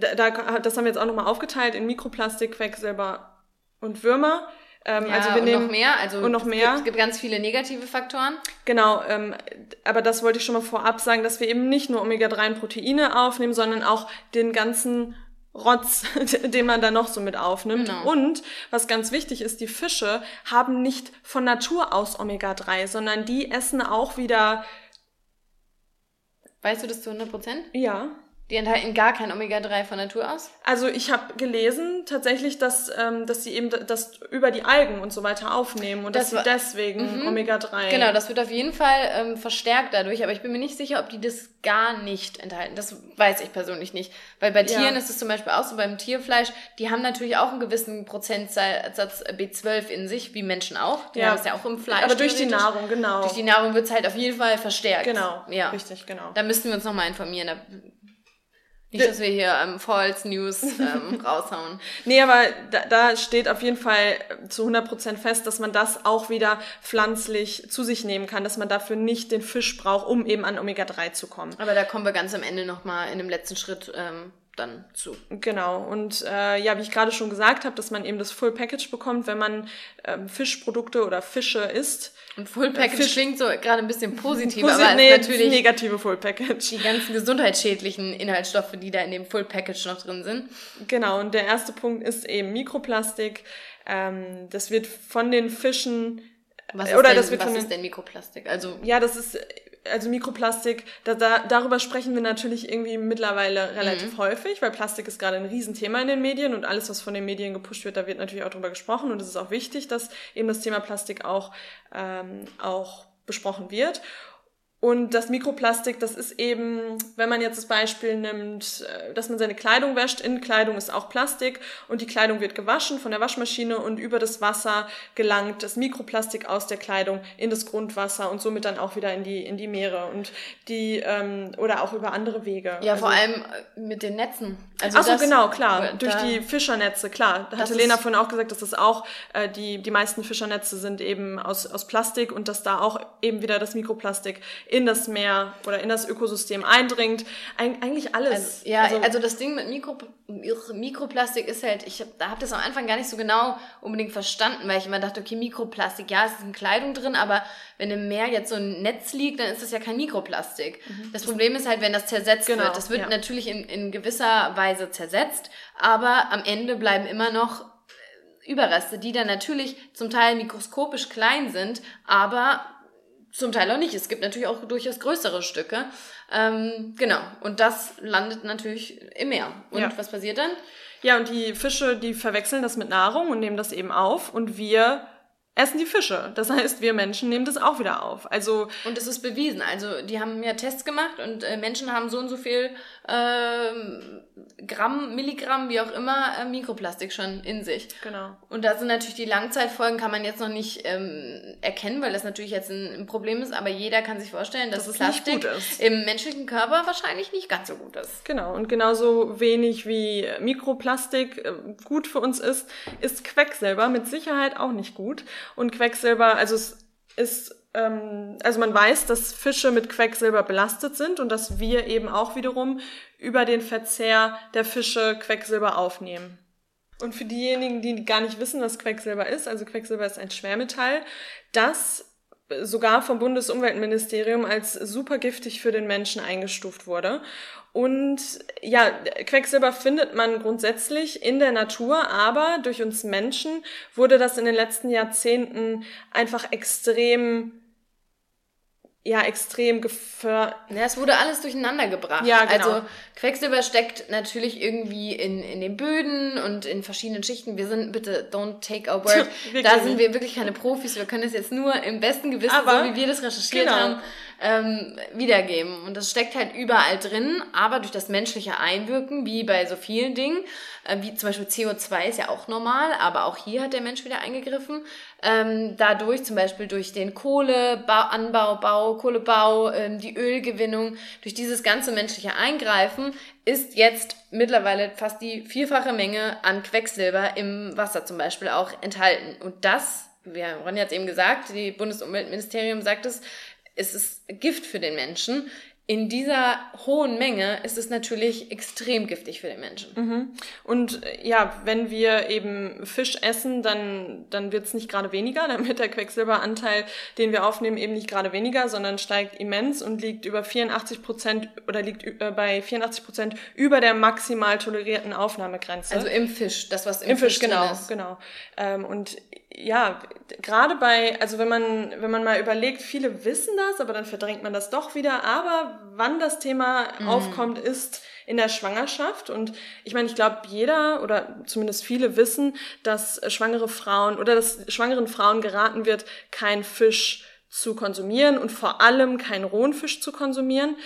da, da, das haben wir jetzt auch nochmal aufgeteilt in Mikroplastik, Quecksilber und Würmer.
Ähm, ja, also wir und nehmen, noch mehr, also
und noch mehr.
Es gibt, es gibt ganz viele negative Faktoren.
Genau, ähm, aber das wollte ich schon mal vorab sagen, dass wir eben nicht nur Omega-3 und Proteine aufnehmen, sondern auch den ganzen Rotz, den man da noch so mit aufnimmt. Genau. Und was ganz wichtig ist, die Fische haben nicht von Natur aus Omega-3, sondern die essen auch wieder.
Weißt du das zu 100 Prozent?
Ja.
Die enthalten gar kein Omega-3 von Natur aus?
Also ich habe gelesen tatsächlich, dass, ähm, dass sie eben das über die Algen und so weiter aufnehmen und das dass sie deswegen mhm. Omega-3...
Genau, das wird auf jeden Fall ähm, verstärkt dadurch, aber ich bin mir nicht sicher, ob die das gar nicht enthalten. Das weiß ich persönlich nicht. Weil bei Tieren ja. ist es zum Beispiel auch so, beim Tierfleisch, die haben natürlich auch einen gewissen Prozentsatz B12 in sich, wie Menschen auch. Die ja. haben es ja auch im Fleisch.
Aber durch die Nahrung, genau.
Durch die Nahrung wird es halt auf jeden Fall verstärkt.
Genau, ja. richtig, genau.
Da müssten wir uns nochmal informieren. Da nicht, dass wir hier ähm, False News ähm, raushauen.
Nee, aber da, da steht auf jeden Fall zu 100% fest, dass man das auch wieder pflanzlich zu sich nehmen kann, dass man dafür nicht den Fisch braucht, um eben an Omega-3 zu kommen.
Aber da kommen wir ganz am Ende nochmal in dem letzten Schritt ähm, dann zu.
Genau. Und äh, ja, wie ich gerade schon gesagt habe, dass man eben das Full Package bekommt, wenn man ähm, Fischprodukte oder Fische isst.
Und Full Package Fisch klingt so gerade ein bisschen positiver,
Posit aber nee, natürlich negative Full Package.
Die ganzen gesundheitsschädlichen Inhaltsstoffe, die da in dem Full Package noch drin sind.
Genau. Und der erste Punkt ist eben Mikroplastik. Ähm, das wird von den Fischen
was ist, oder denn, das wird was ist denn Mikroplastik? Also
ja, das ist also Mikroplastik, da, da, darüber sprechen wir natürlich irgendwie mittlerweile relativ mhm. häufig, weil Plastik ist gerade ein Riesenthema in den Medien und alles, was von den Medien gepusht wird, da wird natürlich auch drüber gesprochen und es ist auch wichtig, dass eben das Thema Plastik auch, ähm, auch besprochen wird. Und das Mikroplastik, das ist eben, wenn man jetzt das Beispiel nimmt, äh, dass man seine Kleidung wäscht, in Kleidung ist auch Plastik und die Kleidung wird gewaschen von der Waschmaschine und über das Wasser gelangt das Mikroplastik aus der Kleidung in das Grundwasser und somit dann auch wieder in die, in die Meere und die, ähm, oder auch über andere Wege.
Ja, also, vor allem äh, mit den Netzen.
Also Ach so, genau, klar. Durch die Fischernetze, klar. Da hatte Lena vorhin auch gesagt, dass das auch, äh, die, die meisten Fischernetze sind eben aus, aus Plastik und dass da auch eben wieder das Mikroplastik in das Meer oder in das Ökosystem eindringt. Eig eigentlich alles.
Also, ja, also, also, das Ding mit Mikro, Mikroplastik ist halt, ich hab, da habe das am Anfang gar nicht so genau unbedingt verstanden, weil ich immer dachte, okay, Mikroplastik, ja, es ist in Kleidung drin, aber wenn im Meer jetzt so ein Netz liegt, dann ist das ja kein Mikroplastik. Mhm. Das Problem ist halt, wenn das zersetzt genau, wird. Das wird ja. natürlich in, in gewisser Weise zersetzt, aber am Ende bleiben immer noch Überreste, die dann natürlich zum Teil mikroskopisch klein sind, aber zum Teil auch nicht. Es gibt natürlich auch durchaus größere Stücke. Ähm, genau. Und das landet natürlich im Meer. Und ja. was passiert dann?
Ja, und die Fische, die verwechseln das mit Nahrung und nehmen das eben auf. Und wir essen die Fische. Das heißt, wir Menschen nehmen das auch wieder auf. Also
und es ist bewiesen. Also die haben ja Tests gemacht und äh, Menschen haben so und so viel äh, Gramm, Milligramm, wie auch immer, äh, Mikroplastik schon in sich.
Genau.
Und da sind natürlich die Langzeitfolgen, kann man jetzt noch nicht ähm, erkennen, weil das natürlich jetzt ein, ein, Problem ist. Aber jeder kann sich vorstellen, dass das Plastik im menschlichen Körper wahrscheinlich nicht ganz so gut ist.
Genau. Und genauso wenig wie Mikroplastik äh, gut für uns ist, ist Quecksilber mit Sicherheit auch nicht gut. Und Quecksilber, also es ist, also man weiß, dass Fische mit Quecksilber belastet sind und dass wir eben auch wiederum über den Verzehr der Fische Quecksilber aufnehmen. Und für diejenigen, die gar nicht wissen, was Quecksilber ist, also Quecksilber ist ein Schwermetall, das sogar vom Bundesumweltministerium als supergiftig für den Menschen eingestuft wurde. Und ja, Quecksilber findet man grundsätzlich in der Natur, aber durch uns Menschen wurde das in den letzten Jahrzehnten einfach extrem ja extrem gefördert.
Ja, es wurde alles durcheinander gebracht. Ja, genau. Also Quecksilber steckt natürlich irgendwie in, in den Böden und in verschiedenen Schichten. Wir sind, bitte, don't take our word. da sind wir wirklich keine Profis. Wir können es jetzt nur im besten Gewissen, aber, so wie wir das recherchiert genau. haben, ähm, wiedergeben. Und das steckt halt überall drin, aber durch das menschliche Einwirken, wie bei so vielen Dingen, äh, wie zum Beispiel CO2 ist ja auch normal, aber auch hier hat der Mensch wieder eingegriffen. Ähm, dadurch zum Beispiel durch den Kohleanbau, Bau, Kohlebau, ähm, die Ölgewinnung, durch dieses ganze menschliche Eingreifen ist jetzt mittlerweile fast die vierfache Menge an Quecksilber im Wasser zum Beispiel auch enthalten. Und das wir haben jetzt eben gesagt, die Bundesumweltministerium sagt es, es ist Gift für den Menschen. In dieser hohen Menge ist es natürlich extrem giftig für den Menschen.
Mhm. Und äh, ja, wenn wir eben Fisch essen, dann, dann wird es nicht gerade weniger, dann wird der Quecksilberanteil, den wir aufnehmen, eben nicht gerade weniger, sondern steigt immens und liegt über 84 Prozent oder liegt äh, bei 84 Prozent über der maximal tolerierten Aufnahmegrenze.
Also im Fisch, das was im, Im Fisch, Fisch
genau,
ist.
genau. Ähm, und ja, gerade bei, also wenn man, wenn man mal überlegt, viele wissen das, aber dann verdrängt man das doch wieder. Aber wann das Thema mhm. aufkommt, ist in der Schwangerschaft. Und ich meine, ich glaube, jeder oder zumindest viele wissen, dass schwangere Frauen oder dass schwangeren Frauen geraten wird, kein Fisch zu konsumieren und vor allem keinen rohen Fisch zu konsumieren.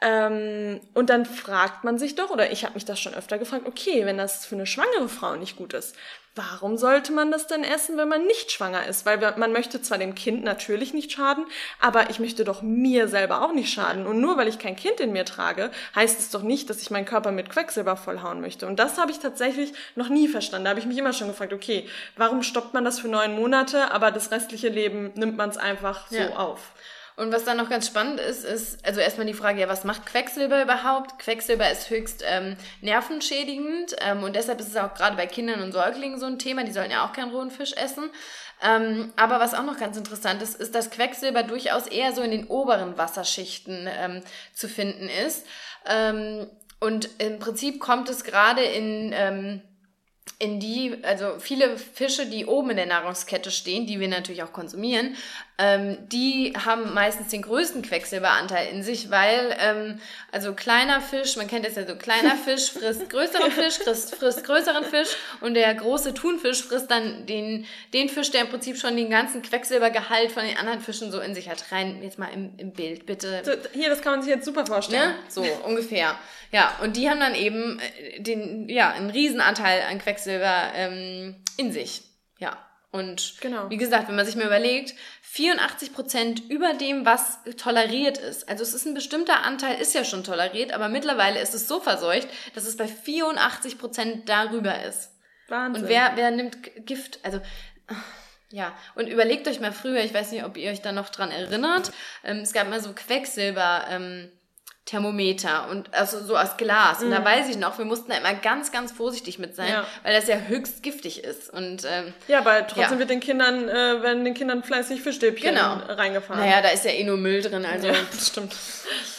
Ähm, und dann fragt man sich doch, oder ich habe mich das schon öfter gefragt, okay, wenn das für eine schwangere Frau nicht gut ist, warum sollte man das denn essen, wenn man nicht schwanger ist? Weil man möchte zwar dem Kind natürlich nicht schaden, aber ich möchte doch mir selber auch nicht schaden. Und nur weil ich kein Kind in mir trage, heißt es doch nicht, dass ich meinen Körper mit Quecksilber vollhauen möchte. Und das habe ich tatsächlich noch nie verstanden. Da habe ich mich immer schon gefragt, okay, warum stoppt man das für neun Monate, aber das restliche Leben nimmt man es einfach so ja. auf?
Und was dann noch ganz spannend ist, ist, also erstmal die Frage, ja, was macht Quecksilber überhaupt? Quecksilber ist höchst ähm, nervenschädigend ähm, und deshalb ist es auch gerade bei Kindern und Säuglingen so ein Thema, die sollen ja auch keinen rohen Fisch essen. Ähm, aber was auch noch ganz interessant ist, ist, dass Quecksilber durchaus eher so in den oberen Wasserschichten ähm, zu finden ist. Ähm, und im Prinzip kommt es gerade in... In die, also viele Fische, die oben in der Nahrungskette stehen, die wir natürlich auch konsumieren, ähm, die haben meistens den größten Quecksilberanteil in sich, weil ähm, also kleiner Fisch, man kennt das ja so, kleiner Fisch frisst größeren Fisch, frisst, frisst größeren Fisch und der große Thunfisch frisst dann den, den Fisch, der im Prinzip schon den ganzen Quecksilbergehalt von den anderen Fischen so in sich hat. Rein jetzt mal im, im Bild, bitte.
So, hier, das kann man sich jetzt super vorstellen.
Ne? So ungefähr. Ja, und die haben dann eben äh, den, ja, einen Riesenanteil an Quecksilber ähm, in sich. Ja. Und
Genau.
wie gesagt, wenn man sich mal überlegt, 84 Prozent über dem, was toleriert ist. Also es ist ein bestimmter Anteil, ist ja schon toleriert, aber mittlerweile ist es so verseucht, dass es bei 84 Prozent darüber ist.
Wahnsinn.
Und wer, wer nimmt Gift? Also, ja. Und überlegt euch mal früher, ich weiß nicht, ob ihr euch da noch dran erinnert, ähm, es gab mal so Quecksilber, ähm, Thermometer und also so aus Glas. Und da weiß ich noch, wir mussten da immer ganz, ganz vorsichtig mit sein,
Ja.
weil das ja höchst giftig ist. Und ähm,
ja, aber trotzdem
Ja.
wird den Kindern, äh, werden den Kindern fleißig Fischstäbchen
Genau.
reingefahren.
naja, da ist ja eh nur Müll drin. Also
ja, das stimmt.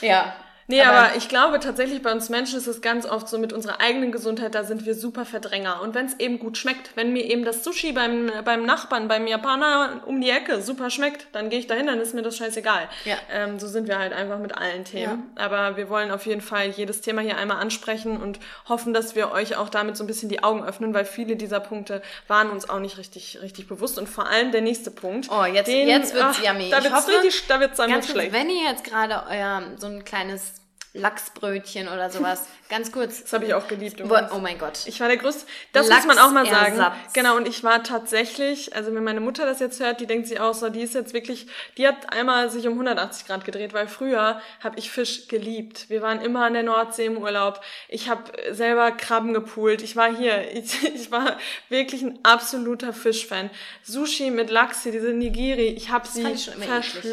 ja.
Nee, aber, ich glaube tatsächlich bei uns Menschen ist es ganz oft so mit unserer eigenen Gesundheit, da sind wir super Verdränger. Und wenn es eben gut schmeckt, wenn mir eben das Sushi beim, beim Nachbarn, beim Japaner um die Ecke super schmeckt, dann gehe ich dahin, dann ist mir das scheißegal.
Ja.
Ähm, so sind wir halt einfach mit allen Themen. Aber wir wollen auf jeden Fall jedes Thema hier einmal ansprechen und hoffen, dass wir euch auch damit so ein bisschen die Augen öffnen, weil viele dieser Punkte waren uns auch nicht richtig, richtig bewusst. Und vor allem der nächste Punkt.
Oh, jetzt,
den-
jetzt wird's
ach,
yummy.
Da wird's
hoffe,
richtig, da wird's dann
Ganz
schlecht.
wenn ihr jetzt gerade euer so ein kleines Lachsbrötchen oder sowas, ganz kurz.
Das habe ich auch geliebt. Übrigens.
oh mein Gott.
Ich war der größte, das muss man auch mal sagen.
Lachsersatz.
Genau, und ich war tatsächlich, also wenn meine Mutter das jetzt hört, die denkt sich auch so, die ist jetzt wirklich, die hat einmal sich um 180 Grad gedreht, weil früher habe ich Fisch geliebt. Wir waren immer an der Nordsee im Urlaub. Ich habe selber Krabben gepoolt. Ich war hier, ich, ich war wirklich ein absoluter Fischfan. Sushi mit Lachs, hier, diese Nigiri, ich habe sie
ich immer eklig.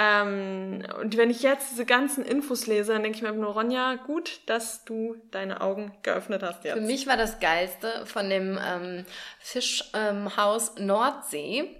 Ähm, und wenn ich jetzt diese ganzen Infos lese, dann denke ich mir nur, Ronja, gut, dass du deine Augen geöffnet hast jetzt.
Für mich war das Geilste von dem ähm, Fischhaus ähm, Nordsee.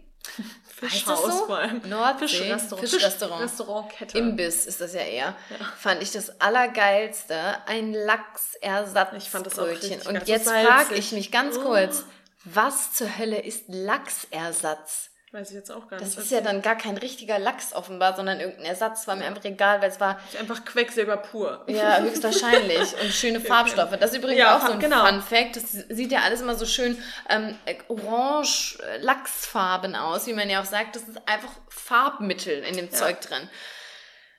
Das so?
vor allem.
Nordsee.
Fischrestaurant.
Fischrestaurant.
Restaurantkette.
Imbiss ist das ja eher. Fand ich das Allergeilste. Ein Lachsersatzbrötchen.
Ich fand das auch richtig.
Und jetzt frage ich mich ganz
Oh.
kurz, was zur Hölle ist Lachsersatz?
Weiß ich jetzt auch gar
Das
nicht.
ist ja dann gar kein richtiger Lachs offenbar, sondern irgendein Ersatz. War mir einfach egal, weil es war
einfach Quecksilber pur.
ja höchstwahrscheinlich und schöne Farbstoffe. Das ist übrigens
Ja,
auch so ein
genau.
Fun Fact. Das sieht ja alles immer so schön ähm, äh, orange äh, Lachsfarben aus, wie man ja auch sagt. Das ist einfach Farbmittel in dem Zeug drin.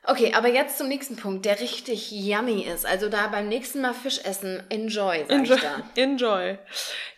Okay, aber jetzt zum nächsten Punkt, der richtig yummy ist. Also da beim nächsten Mal Fisch essen, enjoy, sag
Enjoy.
ich da.
Enjoy.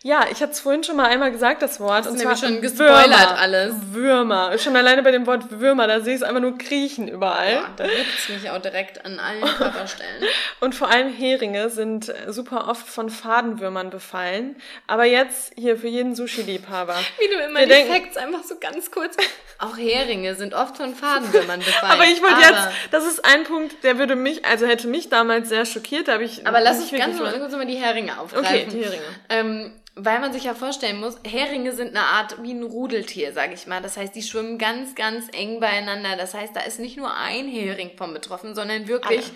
Ja, ich hatte es vorhin schon mal einmal gesagt, das Wort. und
nämlich schon gespoilert
Würmer.
alles.
Würmer. Schon alleine bei dem Wort Würmer, da sehe ich es einfach nur kriechen überall.
Ja, da juckt's mich auch direkt an allen Körperstellen.
Und vor allem Heringe sind super oft von Fadenwürmern befallen. Aber jetzt hier für jeden Sushi-Liebhaber.
Wie du immer
Wir
die
denken-
Facts einfach so ganz kurz. Auch Heringe sind oft von Fadenwürmern befallen.
Aber ich wollte jetzt, das ist ein Punkt, der würde mich, also hätte mich damals sehr schockiert, da habe ich.
Aber lass uns
nicht
ganz mal, kurz mal die Heringe aufgreifen.
Okay, die Heringe.
Ähm, weil man sich ja vorstellen muss, Heringe sind eine Art wie ein Rudeltier, sag ich mal. Das heißt, die schwimmen ganz, ganz eng beieinander. Das heißt, da ist nicht nur ein Hering von betroffen, sondern wirklich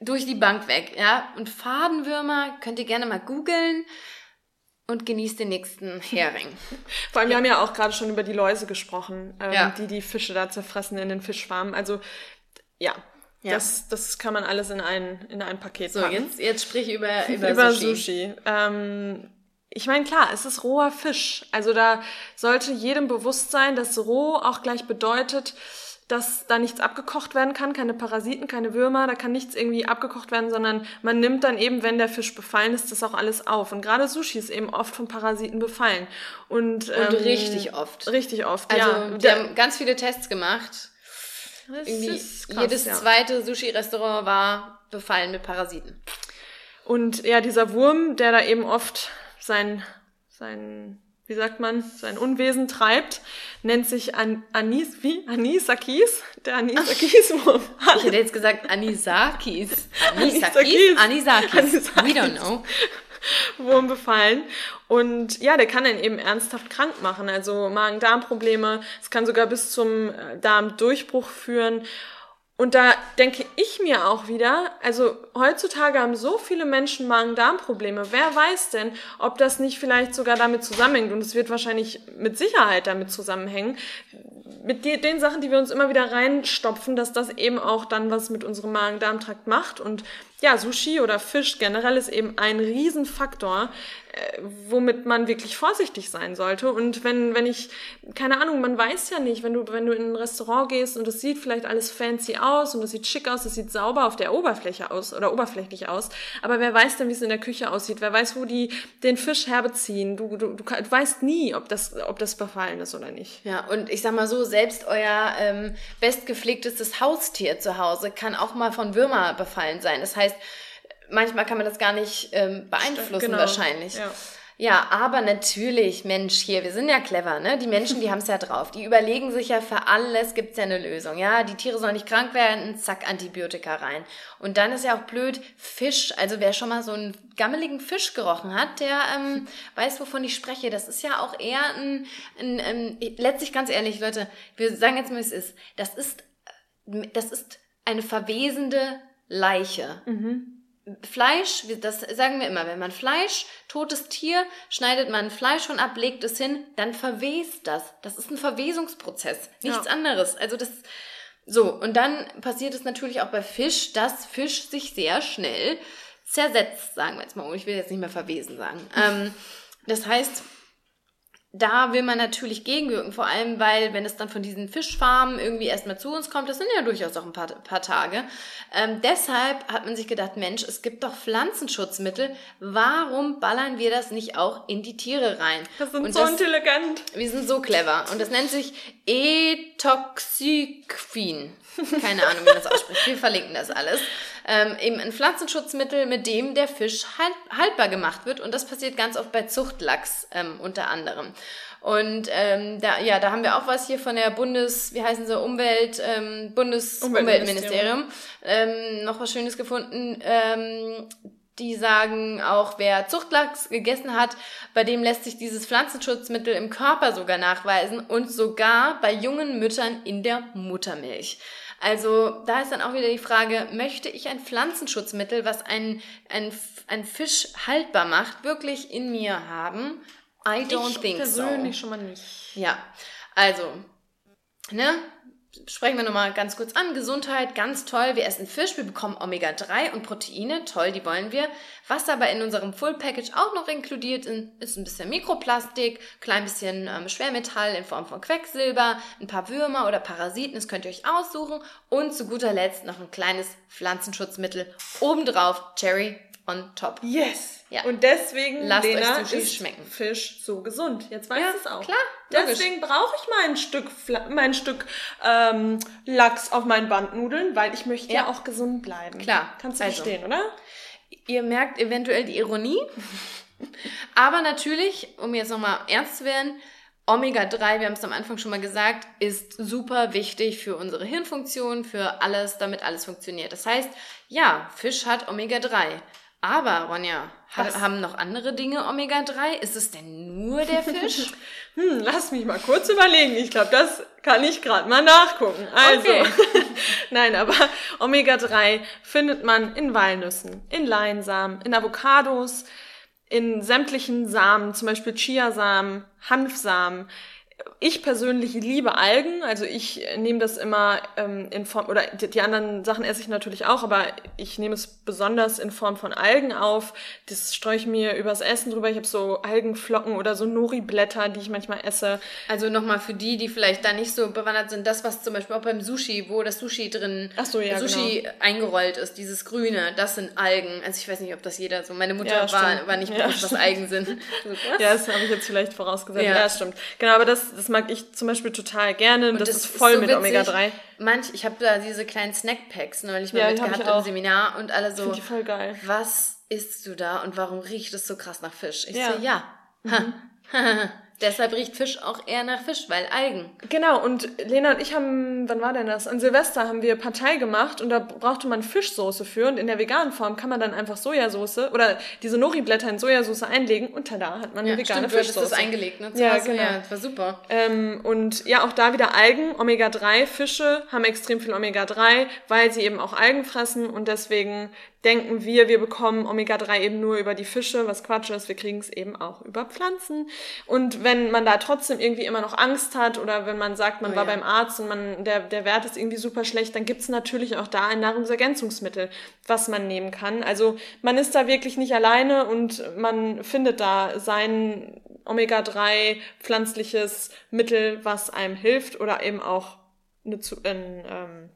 durch die Bank weg. Ja? Und Fadenwürmer könnt ihr gerne mal googeln und genießt den nächsten Hering.
Vor allem, wir haben ja auch gerade schon über die Läuse gesprochen, ähm,
Ja.
die die Fische da zerfressen in den Fischfarmen. Also, ja.
Ja.
Das, das kann man alles in ein, in ein Paket
So,
packen.
jetzt, jetzt sprich über, über,
über
Sushi.
Sushi. Ähm, ich meine, klar, es ist roher Fisch. Also da sollte jedem bewusst sein, dass roh auch gleich bedeutet, dass da nichts abgekocht werden kann, keine Parasiten, keine Würmer, da kann nichts irgendwie abgekocht werden, sondern man nimmt dann eben, wenn der Fisch befallen ist, das auch alles auf. Und gerade Sushi ist eben oft von Parasiten befallen. Und,
Und
ähm,
richtig oft.
Richtig oft,
Also,
ja.
die haben ganz viele Tests gemacht.
Das
Irgendwie
ist krass,
jedes
ja.
zweite Sushi-Restaurant war befallen mit Parasiten.
Und ja, dieser Wurm, der da eben oft sein, sein, wie sagt man, sein Unwesen treibt, nennt sich An Anis, wie? Anisakis? Der Anisakis-Wurm.
Ich hätte jetzt gesagt Anisakis.
Anisakis.
Anisakis? Anisakis.
Anisakis.
We don't know.
Wurm befallen. Und ja, der kann einen eben ernsthaft krank machen. Also Magen-Darm-Probleme. Es kann sogar bis zum äh, Darmdurchbruch führen. Und da denke ich mir auch wieder, also heutzutage haben so viele Menschen Magen-Darm-Probleme. Wer weiß denn, ob das nicht vielleicht sogar damit zusammenhängt? Und es wird wahrscheinlich mit Sicherheit damit zusammenhängen. Mit die, den Sachen, die wir uns immer wieder reinstopfen, dass das eben auch dann was mit unserem Magen-Darm-Trakt macht. Und ja, Sushi oder Fisch generell ist eben ein Riesenfaktor, womit man wirklich vorsichtig sein sollte. Und wenn, wenn ich, keine Ahnung, man weiß ja nicht, wenn du, wenn du in ein Restaurant gehst und es sieht vielleicht alles fancy aus und es sieht schick aus, es sieht sauber auf der Oberfläche aus oder oberflächlich aus, aber wer weiß denn, wie es in der Küche aussieht? Wer weiß, wo die den Fisch herbeziehen? Du, du, du, du weißt nie, ob das, ob das befallen ist oder nicht.
Ja, und ich sag mal so, selbst euer ähm, bestgepflegtestes Haustier zu Hause kann auch mal von Würmer befallen sein. Das heißt, manchmal kann man das gar nicht ähm, beeinflussen
Genau,
wahrscheinlich.
ja.
Ja, aber natürlich, Mensch, hier, wir sind ja clever, ne? Die Menschen, die haben es ja drauf. Die überlegen sich ja für alles gibt's ja eine Lösung. Ja, die Tiere sollen nicht krank werden, zack, Antibiotika rein. Und dann ist ja auch blöd, Fisch, also wer schon mal so einen gammeligen Fisch gerochen hat, der ähm, weiß, wovon ich spreche. Das ist ja auch eher ein, ein, ein letztlich ganz ehrlich, Leute, wir sagen jetzt mal, wie es ist. Das ist, das ist eine verwesende Leiche. Fleisch, das sagen wir immer, wenn man Fleisch, totes Tier, schneidet man Fleisch schon ab, legt es hin, dann verwest das. Das ist ein Verwesungsprozess, nichts
Ja.
anderes. Also das, so, und dann passiert es natürlich auch bei Fisch, dass Fisch sich sehr schnell zersetzt, sagen wir jetzt mal. Ich will jetzt nicht mehr verwesen sagen. Ähm, das heißt, da will man natürlich gegenwirken, vor allem weil, wenn es dann von diesen Fischfarmen irgendwie erstmal zu uns kommt, das sind ja durchaus auch ein paar, paar Tage. Ähm, deshalb hat man sich gedacht, Mensch, es gibt doch Pflanzenschutzmittel, warum ballern wir das nicht auch in die Tiere rein?
Das sind
Und
so intelligent.
wir sind so clever. Und das nennt sich Etoxyquin. Keine Ahnung, wie man das ausspricht. Wir verlinken das alles. Ähm, eben ein Pflanzenschutzmittel, mit dem der Fisch halt, haltbar gemacht wird. Und das passiert ganz oft bei Zuchtlachs ähm, unter anderem. Und ähm, da, ja, da haben wir auch was hier von der Bundes, wie heißen sie, Umwelt, ähm, Bundesumweltministerium, ähm, noch was Schönes gefunden. Ähm, die sagen auch, wer Zuchtlachs gegessen hat, bei dem lässt sich dieses Pflanzenschutzmittel im Körper sogar nachweisen und sogar bei jungen Müttern in der Muttermilch. Also da ist dann auch wieder die Frage, möchte ich ein Pflanzenschutzmittel, was ein, ein, ein Fisch haltbar macht, wirklich in mir haben? I don't
ich
think
persönlich
so.
schon mal nicht.
Ja, also, ne? Sprechen wir nochmal ganz kurz an. Gesundheit, ganz toll. Wir essen Fisch, wir bekommen Omega-3 und Proteine, toll, die wollen wir. Was aber in unserem Full Package auch noch inkludiert ist, ist ein bisschen Mikroplastik, klein bisschen ähm, Schwermetall in Form von Quecksilber, ein paar Würmer oder Parasiten, das könnt ihr euch aussuchen. Und zu guter Letzt noch ein kleines Pflanzenschutzmittel obendrauf, Cherry on top.
Yes.
Ja.
Und deswegen,
Lasst euch
Lena,
Sushi
ist
schmecken.
Fisch so gesund. Jetzt weißt
Ja,
du es auch.
klar.
Deswegen brauche ich mein Stück, mein Stück ähm, Lachs auf meinen Bandnudeln, weil ich möchte ja,
Ja.
auch gesund bleiben.
Klar.
Kannst du
Also.
verstehen, oder?
Ihr merkt eventuell die Ironie. Aber natürlich, um jetzt nochmal ernst zu werden, Omega-3, wir haben es am Anfang schon mal gesagt, ist super wichtig für unsere Hirnfunktion, für alles, damit alles funktioniert. Das heißt, ja, Fisch hat Omega-3. Aber, Ronja,
Was?
haben noch andere Dinge Omega-3? Ist es denn nur der Fisch?
Hm, lass mich mal kurz überlegen. Ich glaube, das kann ich gerade mal nachgucken. Also,
Okay.
nein, aber Omega-3 findet man in Walnüssen, in Leinsamen, in Avocados, in sämtlichen Samen, zum Beispiel Chiasamen, Hanfsamen. Ich persönlich liebe Algen, also ich nehme das immer ähm, in Form, oder die, die anderen Sachen esse ich natürlich auch, aber ich nehme es besonders in Form von Algen auf. Das streue ich mir übers Essen drüber. Ich habe so Algenflocken oder so Nori-Blätter, die ich manchmal esse.
Also nochmal für die, die vielleicht da nicht so bewandert sind, das, was zum Beispiel auch beim Sushi, wo das Sushi drin,
Ach so, ja,
Sushi eingerollt ist, dieses Grüne, das sind Algen. Also ich weiß nicht, ob das jeder so, meine Mutter
Ja,
war, war nicht
Ja,
bewusst, was
stimmt.
Algen sind. So, was?
Ja, das habe ich jetzt vielleicht vorausgesetzt.
Ja.
Ja, stimmt. Genau, aber das, das mag ich zum Beispiel total gerne.
Und
das,
das
ist voll
so
mit
witzig.
Omega-3.
Manch, ich habe da diese kleinen Snackpacks neulich mal
Ja,
mitgehabt im Seminar und alle so,
Finde ich voll geil.
was isst du da und warum riecht es so krass nach Fisch? Ich
Ja. Mhm.
so, ja. Ha. Deshalb riecht Fisch auch eher nach Fisch, weil Algen.
Genau, und Lena und ich haben, wann war denn das? An Silvester haben wir Partei gemacht und da brauchte man Fischsoße für und in der veganen Form kann man dann einfach Sojasauce oder diese Nori-Blätter in Sojasauce einlegen und tada hat man eine vegane
stimmt,
Fischsoße.
das eingelegt, ne? zu
Ja, genau.
Ja, das war super.
Ähm, und ja, auch da wieder Algen, Omega-3, Fische haben extrem viel Omega-3, weil sie eben auch Algen fressen und deswegen denken wir, wir bekommen Omega-3 eben nur über die Fische, was Quatsch ist, wir kriegen es eben auch über Pflanzen. Und wenn man da trotzdem irgendwie immer noch Angst hat oder wenn man sagt, man
Oh
war
ja.
beim Arzt und man, der, der Wert ist irgendwie super schlecht, dann gibt's natürlich auch da ein Nahrungsergänzungsmittel, was man nehmen kann. Also man ist da wirklich nicht alleine und man findet da sein Omega-3 pflanzliches Mittel, was einem hilft oder eben auch eine, Zu- ein, ähm,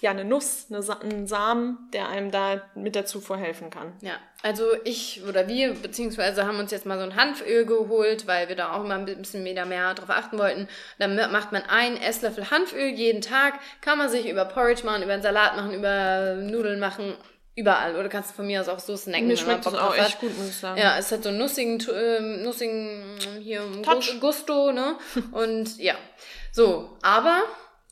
ja, eine Nuss, eine Sa ein Samen, der einem da mit der Zufuhr helfen kann.
Ja, also ich oder wir, beziehungsweise haben uns jetzt mal so ein Hanföl geholt, weil wir da auch mal ein bisschen wieder mehr drauf achten wollten. Dann macht man einen Esslöffel Hanföl jeden Tag, kann man sich über Porridge machen, über einen Salat machen, über Nudeln machen, überall. Oder kannst du von mir aus auch so snacken.
Mir schmeckt das auch echt gut, muss ich sagen.
Ja, es hat so einen nussigen, ähm, nussigen hier
Touch.
Gusto, ne? Und ja, so, aber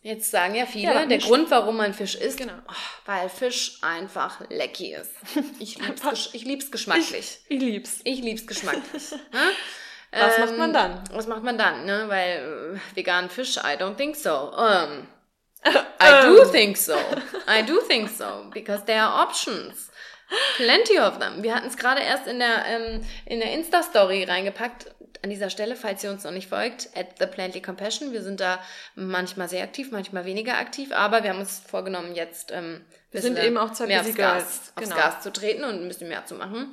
jetzt sagen ja viele,
Ja,
der Grund, warum man Fisch isst,
Genau.
oh, weil Fisch einfach lecky ist. Ich lieb's, gesch ich lieb's geschmacklich.
Ich lieb's.
Ich lieb's geschmacklich. ne?
Was
Ähm,
macht man dann?
Was macht man dann, ne? Weil äh, veganen Fisch, I don't think so. Um, I do think so. I do think so. Because there are options. Plenty of them. Wir hatten es gerade erst in der, ähm, in der Insta-Story reingepackt. An dieser Stelle, falls ihr uns noch nicht folgt, at the Plantly Compassion. Wir sind da manchmal sehr aktiv, manchmal weniger aktiv, aber wir haben uns vorgenommen, jetzt ähm,
Wir sind eben auch Zeit
mehr aufs Gas,
Girls.
aufs
Genau.
Gas zu treten und ein bisschen mehr zu machen.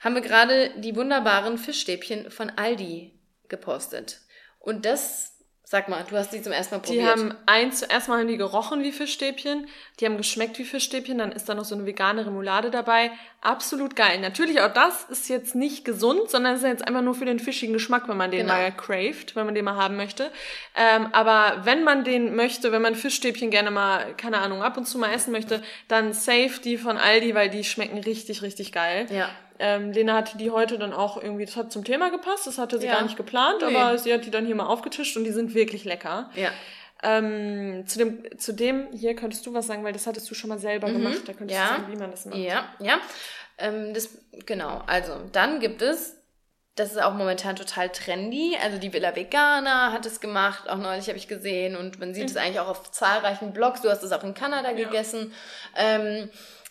Haben wir gerade die wunderbaren Fischstäbchen von Aldi gepostet. Und das, sag mal, du hast die zum ersten Mal
Die
probiert.
haben eins, zuerst mal haben die gerochen wie Fischstäbchen, die haben geschmeckt wie Fischstäbchen, dann ist da noch so eine vegane Remoulade dabei. Absolut geil. Natürlich auch das ist jetzt nicht gesund, sondern ist jetzt einfach nur für den fischigen Geschmack, wenn man den
Genau.
mal craved, wenn man den mal haben möchte. Ähm, aber wenn man den möchte, wenn man Fischstäbchen gerne mal, keine Ahnung, ab und zu mal essen möchte, dann save die von Aldi, weil die schmecken richtig, richtig geil.
ja.
Ähm, Lena hatte die heute dann auch irgendwie, das hat zum Thema gepasst, das hatte sie
Ja.
gar nicht geplant,
Nee.
aber sie hat die dann hier mal aufgetischt und die sind wirklich lecker.
Ja.
Ähm, zu, dem, zu dem hier könntest du was sagen, weil das hattest du schon mal selber gemacht. Da könntest
Mhm. Ja.
du sagen, wie man das macht.
Ja, ja. Ähm, das, genau, also dann gibt es, das ist auch momentan total trendy, also die Villa Vegana hat es gemacht, auch neulich habe ich gesehen und man sieht es eigentlich auch auf zahlreichen Blogs, du hast es auch in Kanada gegessen. Ähm,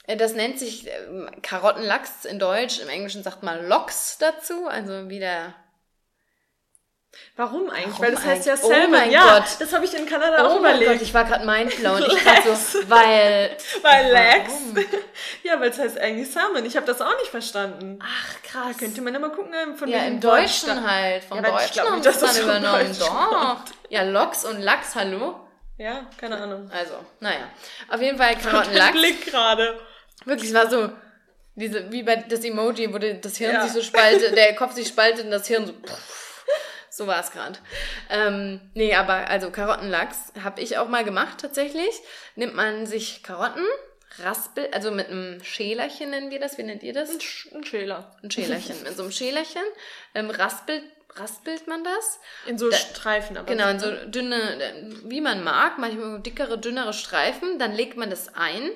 das nennt sich ähm, Karottenlachs in Deutsch, im Englischen sagt man Lox dazu, also wie der
Warum eigentlich?
Warum
weil das heißt ja?
Oh
Salmon.
mein
ja,
Gott.
das habe ich in Kanada auch
Oh mein
überlegt.
Gott, ich war gerade mindblown. Ich dachte so, weil.
weil Lex. Ja, weil es heißt eigentlich Salmon. Ich habe das auch nicht verstanden.
Ach krass.
Könnte man ja mal gucken, ähm, von
Ja, im
Deutschen
Deutschen halt. Vom
Ja, aber ich
Deutschen
glaub
haben
das vom
übernommen.
Deutschen
Doch. Ja, Loks und Lachs, hallo?
Ja, keine Ahnung.
Also, naja. Auf jeden Fall Karottenlachs.
Blick gerade.
Wirklich, es war so, diese, wie bei das Emoji, wo das Hirn
Ja.
sich so spaltet, der Kopf sich spaltet und das Hirn so. Pff, so war es gerade. Ähm, nee, aber also Karottenlachs habe ich auch mal gemacht tatsächlich. Nimmt man sich Karotten, raspelt, also mit einem Schälerchen nennen wir das. Wie nennt ihr das?
Ein, Sch ein Schäler.
Ein Schälerchen. Mit so einem Schälerchen ähm, raspelt, raspelt man das.
In so
Da-
Streifen aber.
Genau, in so dünne, wie man mag, manchmal dickere, dünnere Streifen. Dann legt man das ein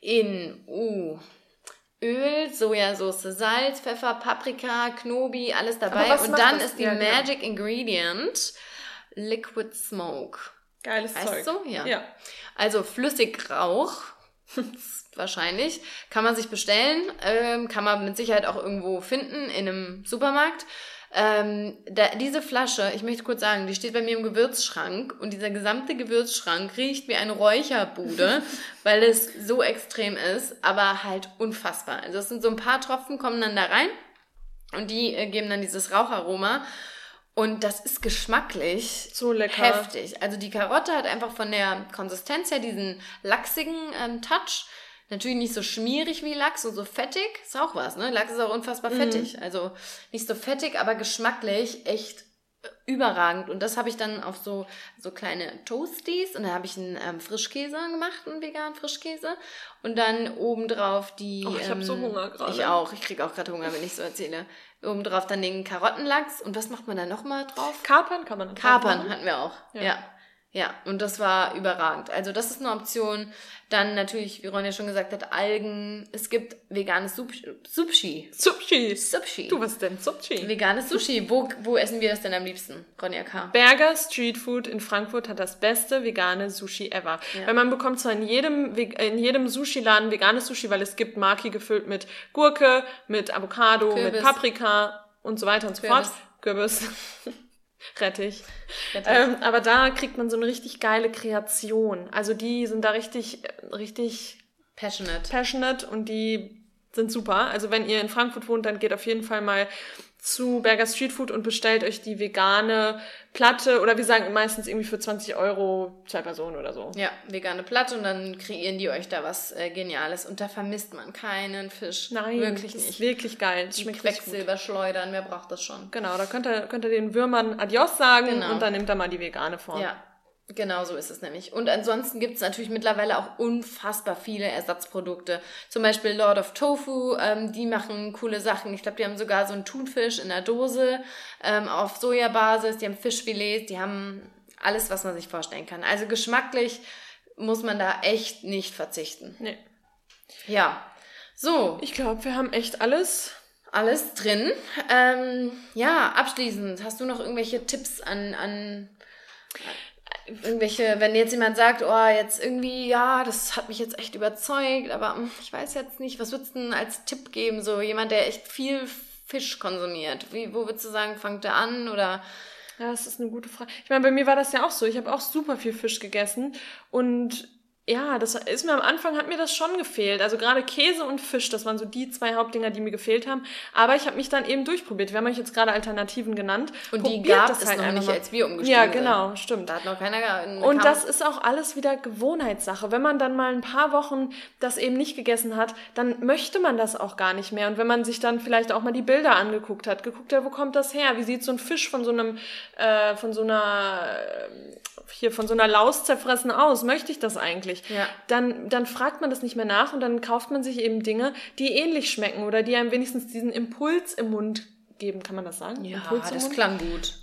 in uh, Öl, Sojasauce, Salz, Pfeffer, Paprika, Knobi, alles dabei. Und dann
das?
ist die
Ja, genau.
Magic Ingredient Liquid Smoke.
Geiles
Weißt
Zeug.
du? Ja.
ja.
Also Flüssigrauch, wahrscheinlich, kann man sich bestellen, ähm, kann man mit Sicherheit auch irgendwo finden in einem Supermarkt. Ähm, da, diese Flasche, ich möchte kurz sagen, die steht bei mir im Gewürzschrank und dieser gesamte Gewürzschrank riecht wie eine Räucherbude, weil es so extrem ist, aber halt unfassbar. Also es sind so ein paar Tropfen, kommen dann da rein und die äh, geben dann dieses Raucharoma und das ist geschmacklich
So lecker.
heftig. Also die Karotte hat einfach von der Konsistenz her diesen lachsigen ähm, Touch. Natürlich nicht so schmierig wie Lachs und so fettig. Ist auch was, ne? Lachs ist auch unfassbar fettig. Also nicht so fettig, aber geschmacklich echt äh, überragend. Und das habe ich dann auf so, so kleine Toasties und da habe ich einen ähm, Frischkäse gemacht, einen veganen Frischkäse. Und dann obendrauf die.
Oh, ich hab so
ähm,
Hunger gerade.
Ich auch. Ich kriege auch gerade Hunger, wenn ich so erzähle. Oben drauf dann den Karottenlachs. Und was macht man da nochmal drauf?
Kapern kann man
Kapern hatten wir auch.
Ja.
Ja. Ja. und das war überragend. Also das ist eine Option. Dann natürlich, wie Ron ja schon gesagt hat, Algen. Es gibt veganes Sup Sushi.
Sushi.
Sushi.
Du, was denn? Sushi.
Veganes Sushi. Wo, wo essen wir das denn am liebsten, Ronja K.?
Berger Street Food in Frankfurt hat das beste vegane Sushi ever.
Ja.
Weil man bekommt zwar in jedem, in jedem Sushi-Laden veganes Sushi, weil es gibt Maki gefüllt mit Gurke, mit Avocado, mit
Kürbis.
Paprika und so weiter und so
Kürbis.
fort. Kürbis. Rettich.
Rettich.
Ähm, aber da kriegt man so eine richtig geile Kreation. Also die sind da richtig, richtig
Passionate.
passionate und die sind super. Also wenn ihr in Frankfurt wohnt, dann geht auf jeden Fall mal zu Berger Street Food und bestellt euch die vegane Platte oder wir sagen meistens irgendwie für 20 Euro zwei Personen oder so.
Ja, vegane Platte und dann kreieren die euch da was äh, Geniales. Und da vermisst man keinen Fisch.
Nein,
wirklich
das ist
nicht.
wirklich geil. Das schmeckt.
Quecksilber schleudern, wer braucht das schon?
Genau, da könnt ihr, könnt ihr den Würmern Adios sagen
Genau.
und dann nimmt er mal die vegane Form.
Ja, genau so ist es nämlich. Und ansonsten gibt es natürlich mittlerweile auch unfassbar viele Ersatzprodukte. Zum Beispiel Lord of Tofu, ähm, die machen coole Sachen. Ich glaube, die haben sogar so einen Thunfisch in der Dose ähm, auf Sojabasis, die haben Fischfilets, die haben alles, was man sich vorstellen kann. Also geschmacklich muss man da echt nicht verzichten.
Nee.
Ja. So,
Ich glaube, wir haben echt alles.
alles drin. Ähm, ja, abschließend, hast du noch irgendwelche Tipps an, an irgendwelche, wenn jetzt jemand sagt, oh, jetzt irgendwie, ja, das hat mich jetzt echt überzeugt, aber hm, ich weiß jetzt nicht, was würdest du denn als Tipp geben? So jemand, der echt viel Fisch konsumiert. Wie, wo würdest du sagen, fangt er an oder
Ja, das ist eine gute Frage. Ich meine, bei mir war das ja auch so. Ich habe auch super viel Fisch gegessen und ja, das ist mir am Anfang hat mir das schon gefehlt. Also gerade Käse und Fisch, das waren so die zwei Hauptdinger, die mir gefehlt haben. Aber ich habe mich dann eben durchprobiert. Wir haben euch jetzt gerade Alternativen genannt.
und die
Probiert
gab
das
es
halt
noch nicht,
mal.
als wir umgestiegen
Ja,
sind.
genau, stimmt.
Da hat noch keiner eine
Und
Kam-
das ist auch alles wieder Gewohnheitssache. Wenn man dann mal ein paar Wochen das eben nicht gegessen hat, dann möchte man das auch gar nicht mehr. Und wenn man sich dann vielleicht auch mal die Bilder angeguckt hat, geguckt hat, wo kommt das her? Wie sieht so ein Fisch von so einem, äh, von so einer, äh, hier von so einer Laus zerfressen aus? Möchte ich das eigentlich?
Ja.
Dann, dann fragt man das nicht mehr nach und dann kauft man sich eben Dinge, die ähnlich schmecken oder die einem wenigstens diesen Impuls im Mund geben. Kann man das sagen?
ja,
Impuls im
das klang gut.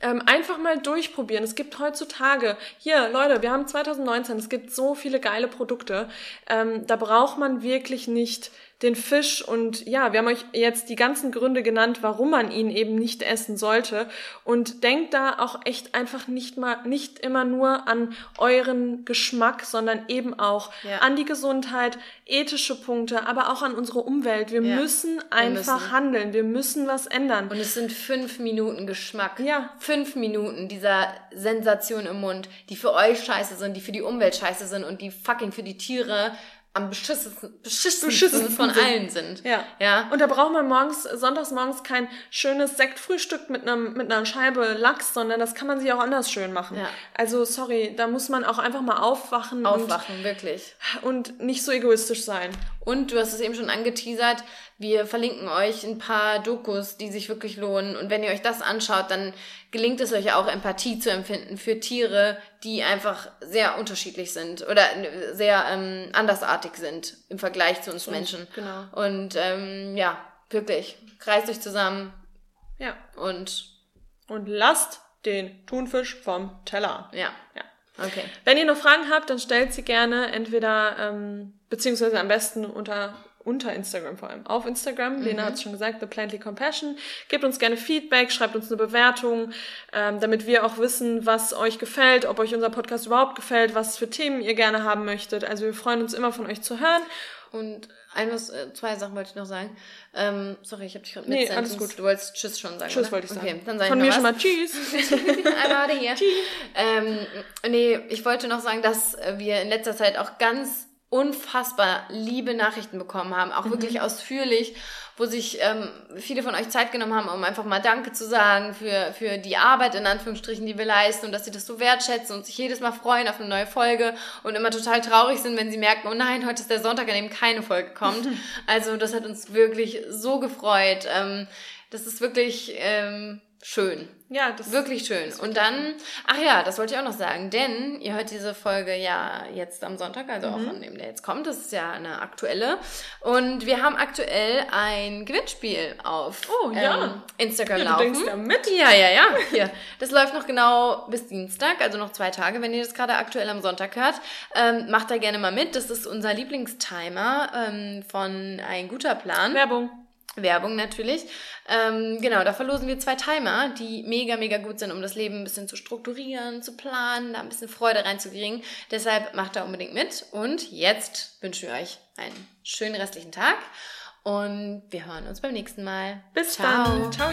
Ähm, einfach mal durchprobieren. Es gibt heutzutage, hier Leute, wir haben 2019, es gibt so viele geile Produkte. Ähm, da braucht man wirklich nicht den Fisch und ja, wir haben euch jetzt die ganzen Gründe genannt, warum man ihn eben nicht essen sollte. Und denkt da auch echt einfach nicht mal, nicht immer nur an euren Geschmack, sondern eben auch
Ja.
an die Gesundheit, ethische Punkte, aber auch an unsere Umwelt. Wir
Ja.
müssen einfach
müssen.
handeln. Wir müssen was ändern.
Und es sind fünf Minuten Geschmack.
Ja.
Fünf Minuten dieser Sensation im Mund, die für euch scheiße sind, die für die Umwelt scheiße sind und die fucking für die Tiere am beschissensten, beschissensten,
Beschissensten
von
sind.
allen sind.
Ja.
Ja.
Und da braucht man morgens, sonntags morgens kein schönes Sektfrühstück mit, einem, mit einer Scheibe Lachs, sondern das kann man sich auch anders schön machen.
Ja.
Also, sorry, da muss man auch einfach mal aufwachen,
Aufwachen, wirklich.
Und, und nicht so egoistisch sein.
Und du hast es eben schon angeteasert, wir verlinken euch ein paar Dokus, die sich wirklich lohnen. Und wenn ihr euch das anschaut, dann gelingt es euch auch, Empathie zu empfinden für Tiere, die einfach sehr unterschiedlich sind oder sehr ähm, andersartig sind im Vergleich zu uns Menschen.
genau.
Und ähm, ja, wirklich, kreist euch zusammen
Ja.
und
Und lasst den Thunfisch vom Teller.
ja,
Ja.
Okay.
Wenn ihr noch Fragen habt, dann stellt sie gerne entweder, ähm, beziehungsweise am besten unter, unter Instagram vor allem. Auf Instagram, Lena hat es schon gesagt, The Plantly Compassion. Gebt uns gerne Feedback, schreibt uns eine Bewertung, ähm, damit wir auch wissen, was euch gefällt, ob euch unser Podcast überhaupt gefällt, was für Themen ihr gerne haben möchtet. Also wir freuen uns immer von euch zu hören.
Und ein, was, äh, zwei Sachen wollte ich noch sagen. Ähm, sorry, ich habe dich gerade
Nee,
mit
alles gut.
Du wolltest Tschüss schon sagen.
Tschüss
oder?
wollte ich sagen.
Okay, dann sag
Von
ich
mir
noch
schon
was.
mal Tschüss.
Einmal hier. Ähm, nee, ich wollte noch sagen, dass wir in letzter Zeit auch ganz unfassbar liebe Nachrichten bekommen haben, auch wirklich ausführlich, wo sich ähm, viele von euch Zeit genommen haben, um einfach mal Danke zu sagen für, für die Arbeit in Anführungsstrichen, die wir leisten und dass sie das so wertschätzen und sich jedes Mal freuen auf eine neue Folge und immer total traurig sind, wenn sie merken, oh nein, heute ist der Sonntag, an dem keine Folge kommt. Also das hat uns wirklich so gefreut. Ähm, Das ist wirklich ähm, schön.
Ja, das
Wirklich schön. Und dann, ach ja, das wollte ich auch noch sagen, denn ihr hört diese Folge ja jetzt am Sonntag, also auch an dem, der jetzt kommt. Das ist ja eine aktuelle. Und wir haben aktuell ein Gewinnspiel auf
Oh, ja.
ähm, Instagram
Ja, du
laufen.
denkst ja mit.
Ja, ja, ja. Hier. Das läuft noch genau bis Dienstag, also noch zwei Tage, wenn ihr das gerade aktuell am Sonntag hört. Ähm, macht da gerne mal mit. Das ist unser Lieblingstimer ähm, von Ein guter Plan.
Werbung.
Werbung natürlich. Ähm, genau, da verlosen wir zwei Timer, die mega, mega gut sind, um das Leben ein bisschen zu strukturieren, zu planen, da ein bisschen Freude reinzukriegen. Deshalb macht da unbedingt mit. Und jetzt wünschen wir euch einen schönen restlichen Tag und wir hören uns beim nächsten Mal.
Bis
Ciao.
dann. Ciao.